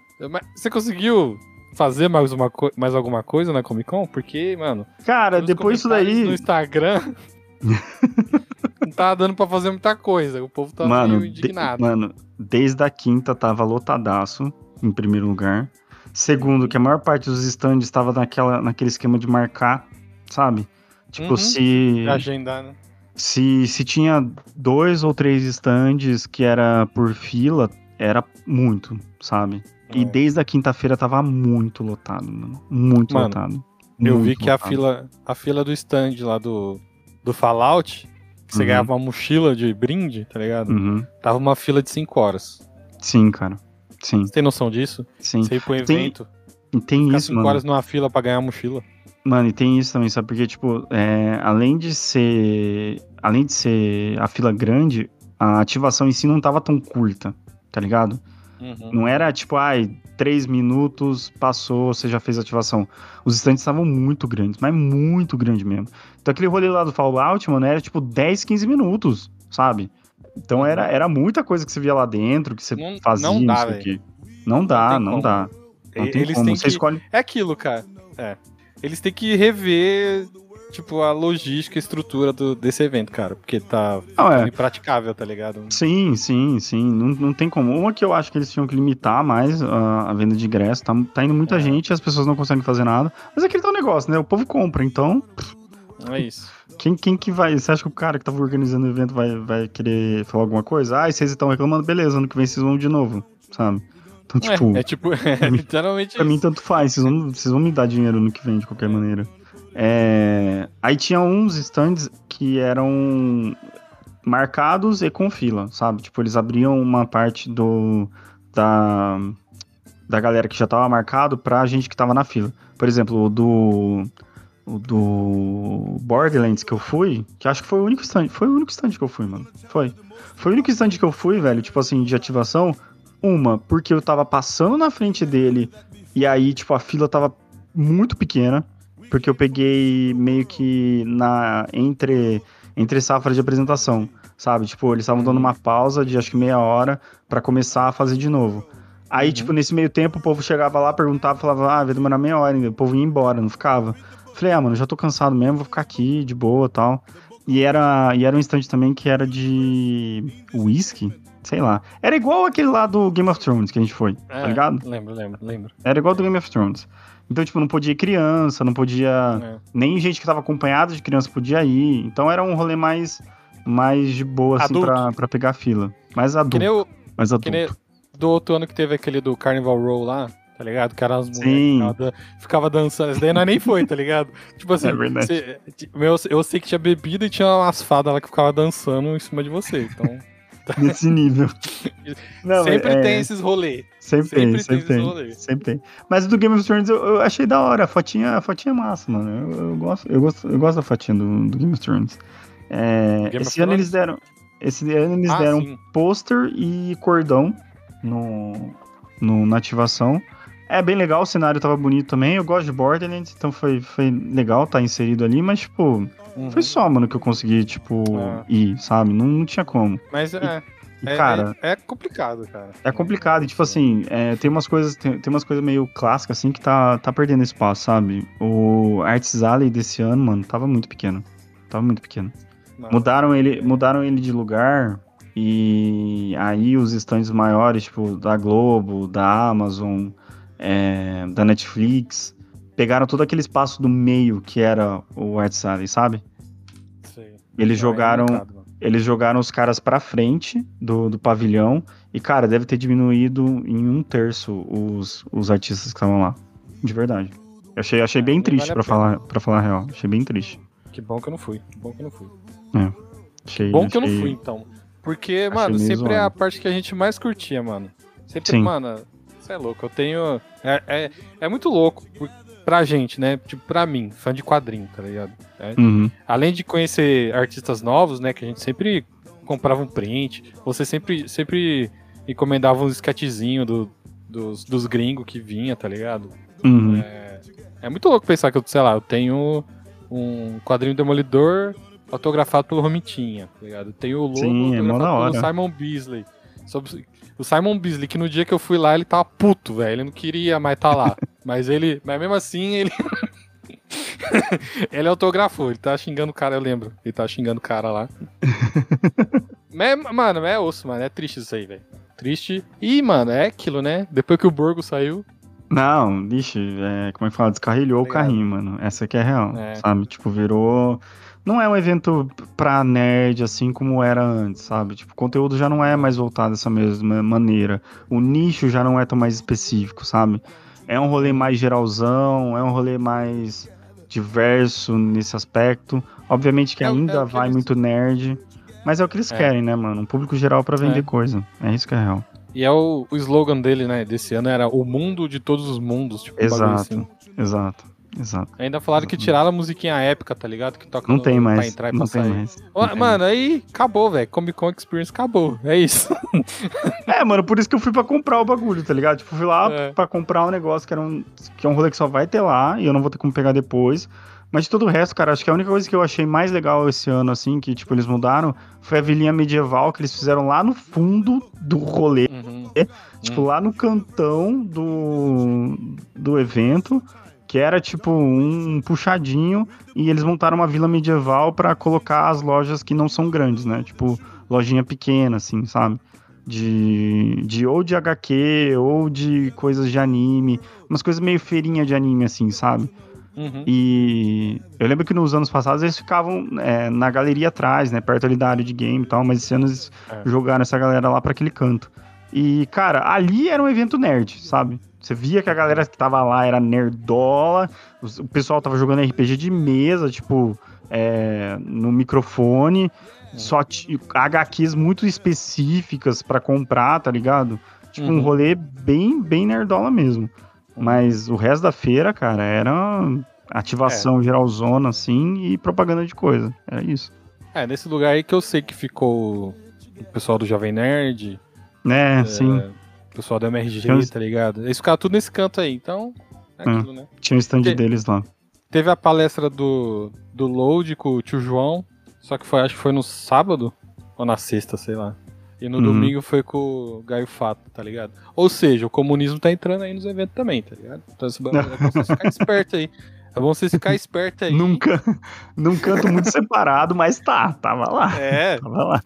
você conseguiu fazer mais, uma mais alguma coisa na Comic Con? Porque, mano, Cara, depois disso daí. No Instagram. não tá dando pra fazer muita coisa. O povo tá mano, meio de- indignado. mano, desde a quinta tava lotadaço, em primeiro lugar. Segundo, que a maior parte dos stands estava naquela, naquele esquema de marcar, sabe? Tipo, Uhum. se, Agendar, né? se, se tinha dois ou três stands que era por fila, era muito, sabe? E É. desde a quinta-feira tava muito lotado, mano. Muito Mano, lotado. Eu vi Muito que a lotado. fila, a fila do stand lá do, do Fallout, que você Uhum. ganhava uma mochila de brinde, tá ligado? Uhum. Tava uma fila de 5 horas. Sim, cara. Sim, Você tem noção disso? sim. Você ir pro Tem evento, E tem ficar isso, 5 mano. horas numa fila pra ganhar a mochila. Mano, e tem isso também, sabe? Porque, tipo, é, além de ser. Além de ser a fila grande, a ativação em si não tava tão curta, tá ligado? Uhum. Não era tipo, ai, três minutos, passou, você já fez ativação. Os stands estavam muito grandes, mas muito grande mesmo. Então aquele rolê lá do Fallout, mano, era tipo 10, 15 minutos, sabe? Então era, era muita coisa que você via lá dentro, que você Não- fazia, não não, dá, sei o velho. quê. Não dá, não, como. dá. Não tem Eles como. têm Você que... escolhe. É aquilo, cara. É. Eles têm que rever, tipo, a logística e estrutura do, desse evento, cara. Porque tá Não, é. impraticável, tá ligado? Sim, sim, sim. Não, não tem como. Uma que eu acho que eles tinham que limitar mais a, a venda de ingresso. Tá, tá indo muita É. gente, as pessoas não conseguem fazer nada. Mas é aquele tal negócio, né? O povo compra, então. É isso. Quem, quem que vai. Você acha que o cara que tava organizando o evento vai, vai querer falar alguma coisa? Ah, e vocês estão reclamando, beleza, ano que vem vocês vão de novo, sabe? Então, tipo, é, é tipo, é, mim- literalmente pra mim isso. tanto faz, vocês vão, vocês vão me dar dinheiro ano que vem, de qualquer maneira. É, Aí tinha uns stands que eram marcados e com fila, sabe? Tipo, eles abriam uma parte do da, da galera que já tava marcado pra gente que tava na fila. Por exemplo, o do o do Borderlands que eu fui, que acho que foi o único stand, foi o único stand que eu fui, mano. Foi. Foi o único stand que eu fui, velho, tipo assim, de ativação. Uma, porque eu tava passando na frente dele e aí, tipo, a fila tava muito pequena, porque eu peguei meio que na entre entre safra de apresentação, sabe? Tipo, eles estavam dando uma pausa de acho que meia hora pra começar a fazer de novo. Aí, Uhum. tipo, nesse meio tempo, o povo chegava lá, perguntava, falava, ah, vai demorar meia hora ainda. O povo ia embora, não ficava. Falei, ah, mano, já tô cansado mesmo, vou ficar aqui de boa tal. E era, e era um stand também que era de whisky, sei lá. Era igual aquele lá do Game of Thrones que a gente foi, tá É, ligado? Lembro, lembro, lembro. Era igual do Game of Thrones. Então, tipo, não podia ir criança, não podia. É. Nem gente que tava acompanhada de criança podia ir. Então era um rolê mais, mais de boa, assim, Adulto. pra, pra pegar fila. Mais adulto. Que nem o, mais que adulto. nem do outro ano que teve aquele do Carnival Row lá, tá ligado? Que eram as mulheres que ficava, dan- ficava dançando. Esse daí nós nem foi, tá ligado? Tipo assim, É verdade. cê- ti- meu, eu sei que tinha bebida e tinha umas fadas lá que ficava dançando em cima de você. Então, Nesse nível. Não, sempre é- tem esses rolês. Sempre, sempre tem, sempre tem. rolê. Sempre tem. Mas o do Game of Thrones eu, eu achei da hora. A fotinha, a fotinha é massa, mano. Eu, eu gosto, eu, gosto, eu gosto da fotinha do, do Game of Thrones. É, Game of esse ano Thrones? eles deram. Esse ano eles Ah, deram sim. pôster e cordão no, no, na ativação. É bem legal, o cenário tava bonito também. Eu gosto de Borderlands, então foi, foi legal estar inserido ali, mas, tipo, Uhum. foi só, mano, que eu consegui, tipo, Ah. ir, sabe? Não, não tinha como. Mas é, E, é, cara, é, é complicado, cara. é complicado, e, tipo assim, é, tem umas coisas, tem, tem umas coisas meio clássicas, assim, que tá, tá perdendo espaço, sabe? O Arts Alley desse ano, mano, tava muito pequeno. Tava muito pequeno. Não. Mudaram ele, mudaram ele de lugar e aí os stands maiores, tipo, da Globo, da Amazon, é, da Netflix, pegaram todo aquele espaço do meio que era o Arts Alley, sabe? Sei. Eles Não, é jogaram, mano. eles jogaram os caras pra frente do, do pavilhão e, cara, deve ter diminuído em um terço os, os artistas que estavam lá. De verdade. Eu achei, achei É, bem triste, vale a pra, pena. falar, pra falar a real. Achei bem triste. Que bom que eu não fui. Que bom que eu não fui. Achei, Bom que eu não achei- fui, então. Porque, mano, meio sempre é a parte que a gente mais curtia, mano. Sempre, Sim. mano, você é louco. Eu tenho. É, é, é muito louco por- pra gente, né? Tipo, pra mim, fã de quadrinho, tá ligado? É, Uhum. além de conhecer artistas novos, né, que a gente sempre comprava um print, você sempre, sempre encomendava uns sketchzinhos do, dos, dos gringos que vinha, tá ligado? Uhum. É muito louco pensar que eu, sei lá, eu tenho um quadrinho Demolidor autografado pelo Romitinha, tá ligado? Eu tenho o logo Sim, é autografado pelo hora. Simon Beasley. Sobre- o Simon Beasley, que no dia que eu fui lá, ele tava puto, velho. Ele não queria mais estar lá. mas ele. Mas mesmo assim, ele. ele autografou, ele tá xingando o cara, eu lembro. Ele tá xingando o cara lá. Mano, é osso, mano. É triste isso aí, velho. Triste. E, mano, é aquilo, né? Depois que o Borgo saiu. Não, vixe, é, como é que fala? Descarrilhou o Obrigado. carrinho, mano. Essa aqui é real, É. sabe? Tipo, virou. Não é um evento pra nerd assim como era antes, sabe? Tipo, o conteúdo já não é mais voltado dessa mesma maneira. O nicho já não é tão mais específico, sabe? É um rolê mais geralzão, é um rolê mais diverso nesse aspecto. Obviamente que É é ainda o que vai eles- muito nerd, mas é o que eles É. querem, né, mano? Um público geral pra vender É. coisa. É isso que é real. E é o, o slogan dele, né, desse ano era o mundo de todos os mundos, tipo, um Exato. assim. Exato, exato. Ainda falaram que tiraram a musiquinha épica, tá ligado? Que toca Não no- tem pra mais. entrar e Não pra tem sair. mais. Não tem Mano, aí acabou, velho. Comic Con Experience acabou. É isso. É, mano, por isso que eu fui pra comprar o bagulho, tá ligado? Tipo, fui lá É. pra comprar um negócio que era um, que é um rolê que só vai ter lá e eu não vou ter como pegar depois. Mas de todo o resto, cara, acho que a única coisa que eu achei mais legal esse ano, assim, que, tipo, eles mudaram, foi a vilinha medieval que eles fizeram lá no fundo do rolê, Uhum. tipo, lá no cantão do, do evento, que era, tipo, um puxadinho, e eles montaram uma vila medieval pra colocar as lojas que não são grandes, né? Tipo, lojinha pequena, assim, sabe? De, de ou de HQ, ou de coisas de anime, umas coisas meio feirinha de anime, assim, sabe? Uhum. E eu lembro que nos anos passados eles ficavam é, na galeria atrás, né? Perto ali da área de game e tal, mas esse ano eles É. jogaram essa galera lá pra aquele canto. E, cara, ali era um evento nerd, sabe? Você via que a galera que tava lá era nerdola, o pessoal tava jogando RPG de mesa, tipo, é, no microfone, só ti- HQs muito específicas pra comprar, tá ligado? Tipo, um Uhum. rolê bem, bem nerdola mesmo. Mas o resto da feira, cara, era ativação geralzona, assim, e propaganda de coisa. Era isso. É, nesse lugar aí que eu sei que ficou o pessoal do Jovem Nerd, Né, sim. Pessoal do MRG, uns- tá ligado? Eles ficaram tudo nesse canto aí, então é Hum. aquilo, né? Tinha o stand Te- deles lá. Teve a palestra do, do Load com o tio João, só que foi, acho que foi no sábado ou na sexta, sei lá. E no Uhum. domingo foi com o Gaio Fato, tá ligado? Ou seja, o comunismo tá entrando aí nos eventos também, tá ligado? Então esse bagulho é bom vocês ficar esperto aí. É bom vocês ficar esperto aí. Num canto muito separado, mas tá, tava lá. É, Tava lá.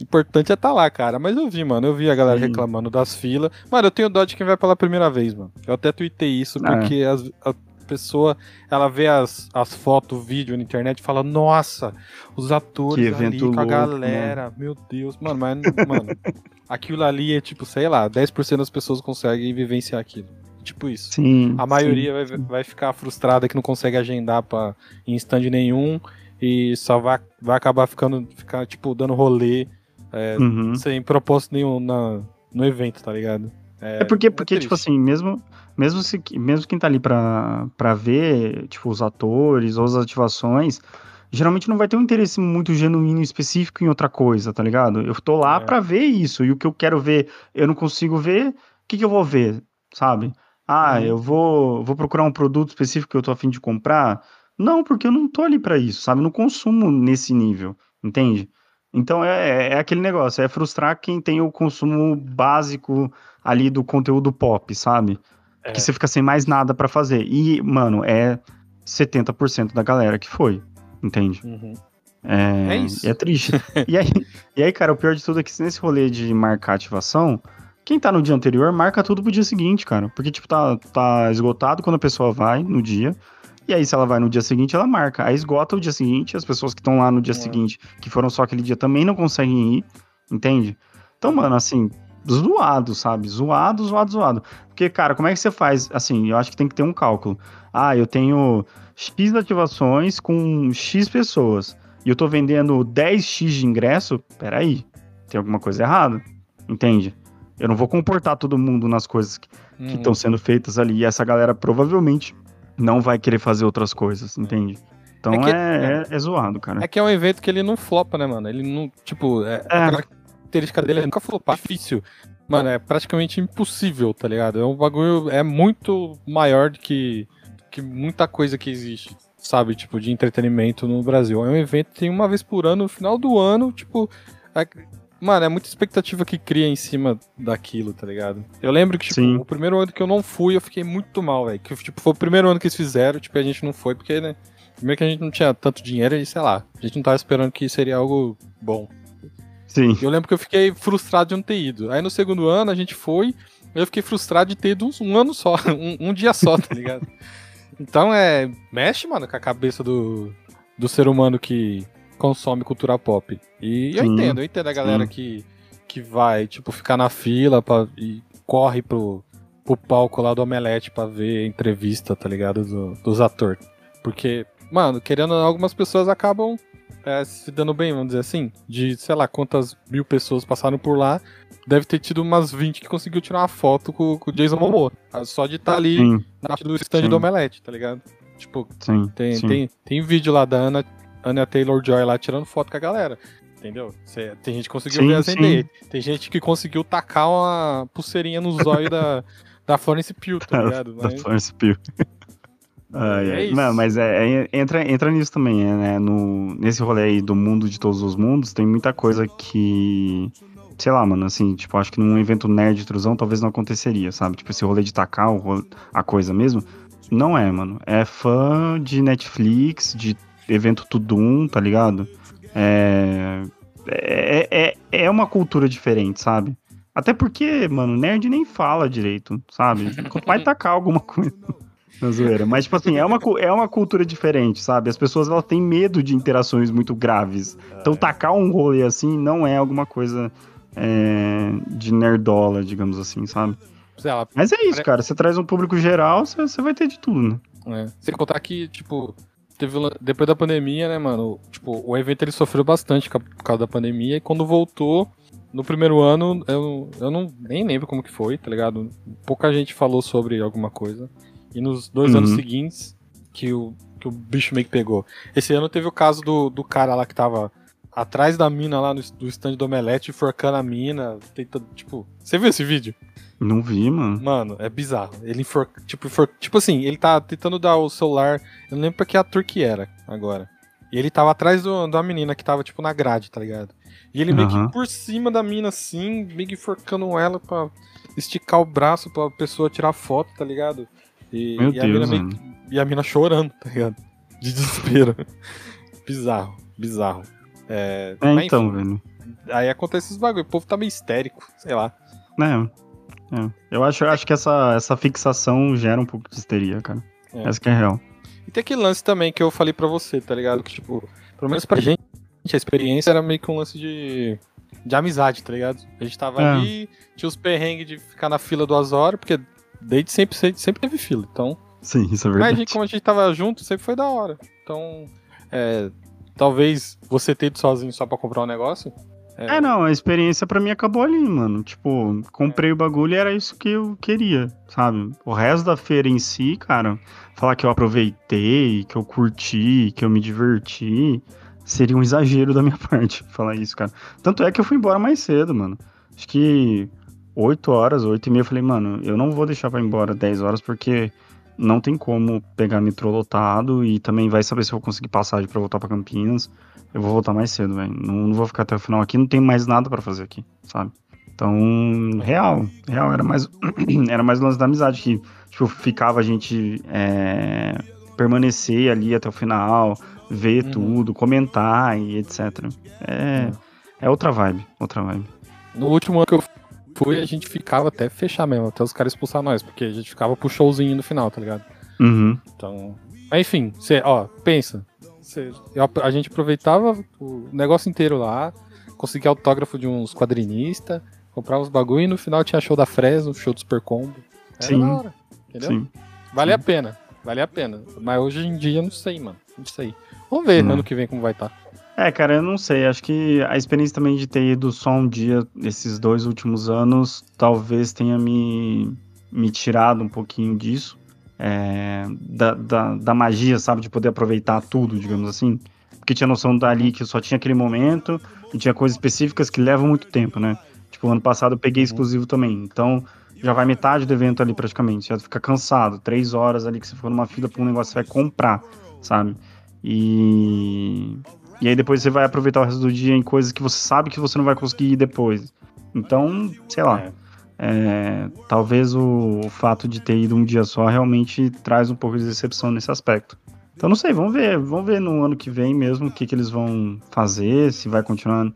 Importante é estar tá lá, cara. Mas eu vi, mano. Eu vi a galera Sim. reclamando das filas. Mano, eu tenho dó de quem vai pela primeira vez, mano. Eu até tuitei isso, Ah, porque as- a pessoa, ela vê as, as fotos, o vídeo na internet e fala, nossa, os atores ali com a louco, galera. Meu Deus. Mano, mas, mano, aquilo ali é tipo, sei lá, 10% das pessoas conseguem vivenciar aquilo. Tipo isso. Sim. A maioria vai, vai ficar frustrada que não consegue agendar pra, em stand nenhum e só vai, vai acabar ficando, ficar, tipo, dando rolê sim. Uhum. sem propósito nenhum na, no evento, tá ligado? É porque, porque triste. tipo assim, mesmo, mesmo, se, mesmo quem tá ali pra, pra ver, tipo, os atores ou as ativações, geralmente não vai ter um interesse muito genuíno e específico em outra coisa, tá ligado? Eu tô lá É. pra ver isso, e o que eu quero ver, eu não consigo ver, o que, que eu vou ver, sabe? Ah, Uhum. eu vou, vou procurar um produto específico que eu tô afim de comprar? Não, porque eu não tô ali pra isso, sabe? Eu não consumo nesse nível, entende? Então é, é aquele negócio, é frustrar quem tem o consumo básico ali do conteúdo pop, sabe? É. Que você fica sem mais nada pra fazer. E, mano, é 70% da galera que foi, entende? Uhum. É, É isso. é triste. e, aí, e aí, cara, o pior de tudo é que nesse rolê de marcar ativação, quem tá no dia anterior marca tudo pro dia seguinte, cara. Porque, tipo, tá, tá esgotado quando a pessoa vai no dia. E aí, se ela vai no dia seguinte, ela marca. Aí esgota o dia seguinte, as pessoas que estão lá no dia É. seguinte, que foram só aquele dia, também não conseguem ir, entende? Então, mano, assim, zoado, sabe? Zoado, zoado, zoado. Porque, cara, como é que você faz? Assim, eu acho que tem que ter um cálculo. Ah, eu tenho X ativações com X pessoas. e eu tô vendendo 10x de ingresso, peraí, tem alguma coisa errada, entende? Eu não vou comportar todo mundo nas coisas que estão Uhum. sendo feitas ali, e essa galera provavelmente não vai querer fazer outras coisas, entende? Então É que- é, é, é zoado, cara. É que é um evento que ele não flopa, né, mano? Ele não, tipo, é, É. a característica dele é nunca flopar. É difícil. Mano, é praticamente impossível, tá ligado? É um bagulho, é muito maior do que, que muita coisa que existe, sabe? Tipo, de entretenimento no Brasil. É um evento que tem uma vez por ano, no final do ano, tipo. Mano, é muita expectativa que cria em cima daquilo, tá ligado? Eu lembro que, tipo, Sim. o primeiro ano que eu não fui, eu fiquei muito mal, velho. Que, tipo, foi o primeiro ano que eles fizeram, tipo, e a gente não foi, porque, né? Primeiro que a gente não tinha tanto dinheiro e, sei lá, a gente não tava esperando que seria algo bom. Sim. Eu lembro que eu fiquei frustrado de não ter ido. Aí no segundo ano a gente foi, eu fiquei frustrado de ter ido um, um ano só, um, um dia só, tá ligado? Então é. Mexe, mano, com a cabeça do, do ser humano que consome cultura pop. E eu entendo, eu entendo a galera que, que vai, tipo, ficar na fila pra, e corre pro, pro palco lá do Omelete pra ver a entrevista, tá ligado? Do- dos atores. Porque, mano, querendo ou não, algumas pessoas acabam é, se dando bem, vamos dizer assim. De, sei lá, quantas mil pessoas passaram por lá. Deve ter tido umas 20 que conseguiu tirar uma foto com, com o Jason Momoa. Só de estar ali Sim, na parte do stand Sim. do Omelete, tá ligado? Tipo, sim. tem, tem, tem vídeo lá da Ana, Ana Taylor-Joy lá tirando foto com a galera. Entendeu? Cê- tem gente que conseguiu Sim, ver a sim. Tem gente que conseguiu tacar uma pulseirinha no zóio da, da Florence Pugh, tá ligado? da Mas- Florence Pugh. Ai, É ai. isso. Não, mas é, é- entra, entra nisso também, é, né? No, nesse rolê aí do mundo de todos os mundos, tem muita coisa que. Sei lá, mano, assim, tipo, acho que num evento nerd truzão talvez não aconteceria, sabe? Tipo, esse rolê de tacar o ro- a coisa mesmo. Não é, mano. É fã de Netflix, de evento Tudum, tá ligado? É. É, é, é uma cultura diferente, sabe? Até porque, mano, nerd nem fala direito, sabe? Quanto mais tacar alguma coisa. Na zoeira. Mas, tipo assim, é uma, é uma cultura diferente, sabe? As pessoas elas têm medo de interações muito graves. Então, tacar um rolê assim não é alguma coisa é, de nerdola, digamos assim, sabe? lá, Mas é isso, cara. Você traz um público geral, você, você vai ter de tudo, né? É. Sem contar que, tipo, teve, depois da pandemia, né, mano? Tipo, o evento ele sofreu bastante por causa da pandemia e quando voltou, no primeiro ano, eu, eu não nem lembro como que foi, tá ligado? Pouca gente falou sobre alguma coisa. E nos dois Uhum. anos seguintes, que o, que o bicho meio que pegou. Esse ano teve o caso do, do cara lá que tava atrás da mina lá no, do stand do Omelete, enforcando a mina, tentando, tipo... Você viu esse vídeo? Não vi, mano. Mano, é bizarro. Ele enfor... tipo, enfor... tipo assim, ele tá tentando dar o celular. Eu não lembro pra que ator que era agora. E ele tava atrás do, da menina que tava, tipo, na grade, tá ligado? E ele meio Aham. que por cima da mina, assim, meio que enforcando ela pra esticar o braço pra pessoa tirar foto, tá ligado? E, Meu e a mina Deus, meio E a mina chorando, tá ligado? De desespero. bizarro, bizarro. É, É, mas, então, enfim, velho. aí acontece esses bagulho. O povo tá meio histérico, sei lá. É. é. Eu acho, eu acho que essa, essa fixação gera um pouco de histeria, cara. É. Essa que é real. E tem aquele lance também que eu falei pra você, tá ligado? Que, tipo, pelo menos pra gente, a experiência era meio que um lance de, de amizade, tá ligado? A gente tava É. ali, tinha os perrengues de ficar na fila duas horas, porque desde sempre, sempre, teve fila. Então, Sim, isso é mas a verdade. gente, como a gente tava junto, sempre foi da hora. Então, é, talvez você ter ido sozinho só pra comprar um negócio. É, não, a experiência pra mim acabou ali, mano. Tipo, comprei o bagulho e era isso que eu queria, sabe? O resto da feira em si, cara, falar que eu aproveitei, que eu curti, que eu me diverti, seria um exagero da minha parte falar isso, cara. Tanto é que eu fui embora mais cedo, mano. Acho que 8 horas, 8 e meia, eu falei, mano, eu não vou deixar pra ir embora 10 horas porque não tem como pegar metrô lotado e também vai saber se eu vou conseguir passagem pra voltar pra Campinas. Eu vou voltar mais cedo, velho. Não, não vou ficar até o final aqui, não tem mais nada pra fazer aqui, sabe? Então, real, real, era mais, era mais o lance da amizade, que, tipo, ficava a gente é, permanecer ali até o final, ver Uhum. tudo, comentar e etc. É, é outra vibe, outra vibe. No último ano que eu fui, a gente ficava até fechar mesmo, até os caras expulsar nós, porque a gente ficava pro showzinho no final, tá ligado? Uhum. Então. Mas enfim, você, ó, pensa. Cê- eu- a gente aproveitava o negócio inteiro lá, conseguia autógrafo de uns quadrinistas, comprava os bagulho e no final tinha show da Fresno, show do Super Combo. Era Sim. da hora, entendeu? Sim. Vale a pena, vale a pena. Mas hoje em dia eu não sei, mano. Não sei. Vamos ver Não. ano que vem como vai estar. É, cara, eu não sei. Acho que a experiência também de ter ido só um dia esses dois últimos anos talvez tenha me, me tirado um pouquinho disso. É, da, da, da, magia, sabe? De poder aproveitar tudo, digamos assim. Porque tinha noção dali que só tinha aquele momento e tinha coisas específicas que levam muito tempo, né? Tipo, ano passado eu peguei uhum. exclusivo também. Então, já vai metade do evento ali praticamente. Já fica cansado. Três horas ali que você for numa fila pra um negócio que você vai comprar, sabe? E e aí depois você vai aproveitar o resto do dia em coisas que você sabe que você não vai conseguir ir depois. Então, sei lá. É. Talvez o, o, fato de ter ido um dia só realmente traz um pouco de decepção nesse aspecto. Então não sei, vamos ver, vamos ver no ano que vem mesmo o que, que eles vão fazer, se vai continuar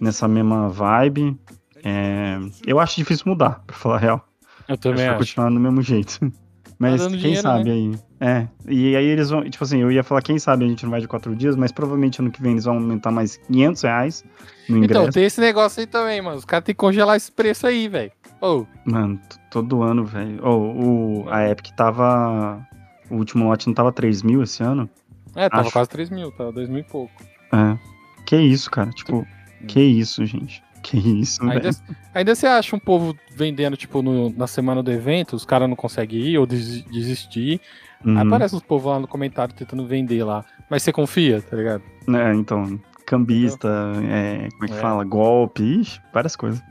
nessa mesma vibe. É, eu acho difícil mudar, pra falar a real. Eu também acho. Vai continuar do mesmo jeito. Mas tá quem dinheiro, sabe né? aí. É. E aí eles vão. Tipo assim, eu ia falar, quem sabe a gente não vai de quatro dias, mas provavelmente ano que vem eles vão aumentar mais 500 reais no então, ingresso. Então, tem esse negócio aí também, mano. Os caras têm que congelar esse preço aí, velho. Oh. Mano, todo ano, velho. Oh, o, a Epic tava. O último lote não tava 3 mil esse ano? É, tava Acho. quase 3 mil, tava 2 mil e pouco. É. Que isso, cara. Tipo, que isso, gente. Que isso, ainda, ainda você acha um povo vendendo, tipo, no, na semana do evento, os caras não conseguem ir ou des, desistir. Uhum. Aí aparece os povos lá no comentário tentando vender lá. Mas você confia, tá ligado? É, então, cambista, é, como é que é. fala? Golpe, ixi, várias coisas.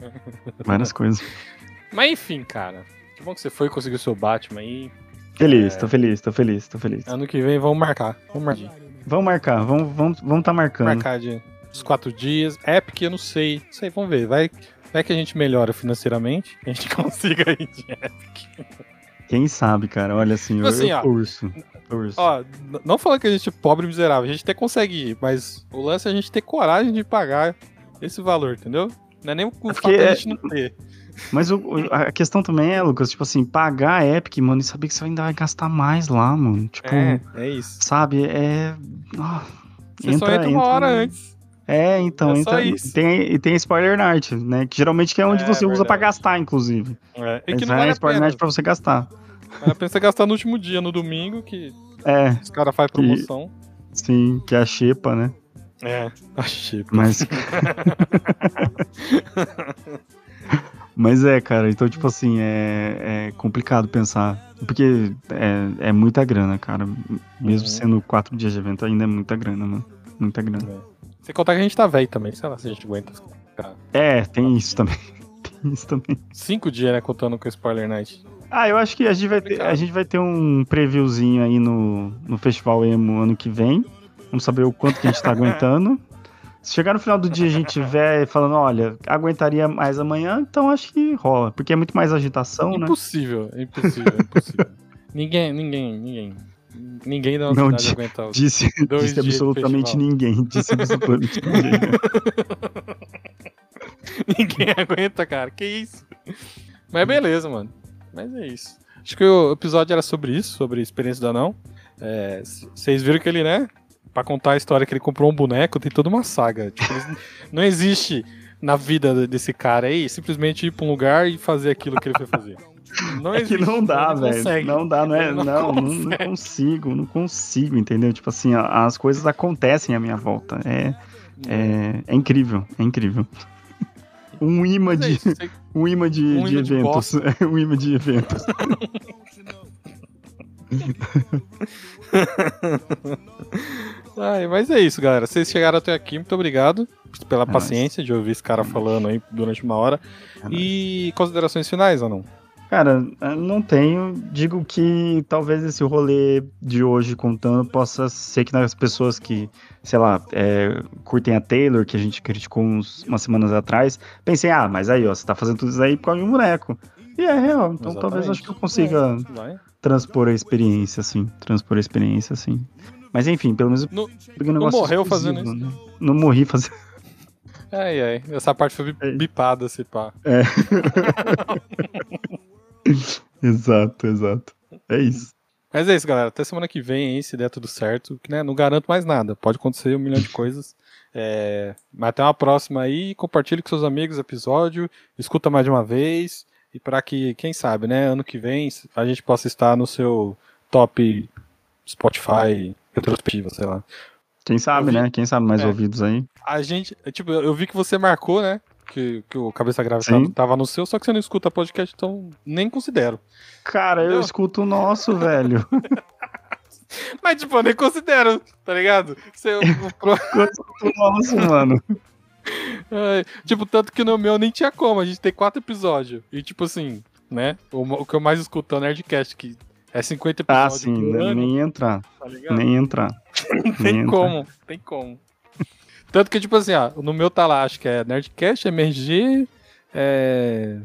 várias coisas. Mas enfim, cara. Que bom que você foi e conseguiu seu Batman aí. Feliz, é... tô feliz, tô feliz, tô feliz. Ano que vem vamos marcar. Vamos marcar. Vamos marcar, vamos, vamos, vamos tá marcando. Marcar de os quatro dias. Epic, eu não sei. Não sei, vamos ver. Vai, vai que a gente melhora financeiramente, a gente consiga ir de Epic. Quem sabe, cara? Olha assim, tipo assim eu, eu urso. Ó, não falando que a gente é pobre e miserável, a gente até consegue ir, mas o lance é a gente ter coragem de pagar esse valor, entendeu? Não é nem o é fato é... a gente não ter. Mas o, a questão também é, Lucas, tipo assim, pagar a Epic, mano, e saber que você ainda vai gastar mais lá, mano. Tipo, é, é isso. Sabe, é. Oh, você entra, só entra uma hora antes. É, então, é então tem, e tem spoiler night, né? Que geralmente que é onde é, você usa para gastar, inclusive. É, e que não vale é spoiler night pra você gastar. Vale a pena você gastar no último dia, no domingo, que é, os caras fazem promoção. Que, sim, que é a xepa, né? É, a xepa. Mas... Mas é, cara, então, tipo assim, é, é complicado pensar. Porque é, é muita grana, cara. Mesmo uhum. sendo quatro dias de evento, ainda é muita grana, mano. Muita grana. É. Sem contar que a gente tá velho também, sei lá se a gente aguenta. É, tem isso também. tem isso também. Cinco dias, né, contando com o Spoiler Night. Ah, eu acho que a gente vai ter, a gente vai ter um previewzinho aí no, no Festival Emo ano que vem. Vamos saber o quanto que a gente tá aguentando. Se chegar no final do dia a gente tiver falando, olha, aguentaria mais amanhã, então acho que rola. Porque é muito mais agitação, impossível, né? Impossível, impossível, impossível. ninguém, ninguém, ninguém. Ninguém da não cidade aguenta disse, disse absolutamente ninguém. Disse absolutamente ninguém. ninguém aguenta, cara. Que isso? Mas beleza, mano. Mas é isso. Acho que o episódio era sobre isso, sobre a experiência do anão. Vocês é, viram que ele, né? Pra contar a história que ele comprou um boneco, tem toda uma saga. Tipo, não existe na vida desse cara aí simplesmente ir pra um lugar e fazer aquilo que ele foi fazer. Não é que não dá, velho. Não dá, não é. Não, não, não, não, consigo, não consigo, entendeu? Tipo assim, as coisas acontecem à minha volta. É, é, é incrível, é incrível. Um imã é de. Um imã de, um de eventos. De um imã de eventos. Ai, mas é isso, galera. Vocês chegaram até aqui, muito obrigado pela é paciência de ouvir esse cara falando aí durante uma hora. É e considerações finais ou não? Cara, não tenho. Digo que talvez esse rolê de hoje contando possa ser que nas pessoas que, sei lá, é, curtem a Taylor, que a gente criticou uns, umas semanas atrás, pensem, ah, mas aí, ó, você tá fazendo tudo isso aí por causa de um boneco. E é real. Então Exatamente. talvez acho que eu consiga é, transpor a experiência, assim. Transpor a experiência, assim. Mas enfim, pelo menos. No, não morreu fazendo isso. Né? Não morri fazendo. Ai, ai. Essa parte foi é. bipada, se pá. É. exato, exato. É isso. Mas é isso, galera. Até semana que vem aí, se der tudo certo. Né? Não garanto mais nada. Pode acontecer um milhão de coisas. É... Mas até uma próxima aí. Compartilhe com seus amigos o episódio. Escuta mais de uma vez. E para que, quem sabe, né? Ano que vem a gente possa estar no seu top Spotify retrospectiva, sei lá. Quem sabe, né? Quem sabe mais É. ouvidos aí. A gente, tipo, eu vi que você marcou, né? Que, que o Cabeça Grave Sim. tava, tava no seu, só que você não escuta podcast, então nem considero. Cara, eu escuto o nosso, velho. Mas, tipo, eu nem considero, tá ligado? Você, pro- Eu escuto o nosso, mano. Ai, tipo, tanto que no meu nem tinha como, a gente tem quatro episódios. E, tipo assim, né? O, o que eu mais escuto é o Nerdcast, que é 50 Ah, episódios sim, por né? ano, nem entrar. tá ligado? Nem entrar. tem nem entrar. como, tem como. Tanto que, tipo assim, ó, no meu tá lá, acho que é Nerdcast, MRG, é...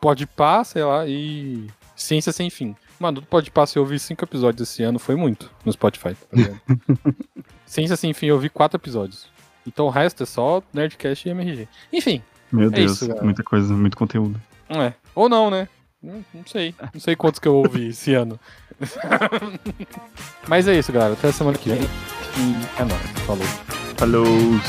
Podpah, sei lá, e Ciência Sem Fim. Mano, do Podpah, se eu ouvi cinco episódios esse ano, foi muito no Spotify, tá? Ciência Sem Fim, eu ouvi quatro episódios. Então o resto é só Nerdcast e MRG. Enfim, Meu É Deus, isso, muita coisa, muito conteúdo. é. Ou não, né? Não, não sei. Não sei quantos que eu ouvi esse ano. Mas é isso, galera. Até semana que vem. E é nóis. Falou. Falou!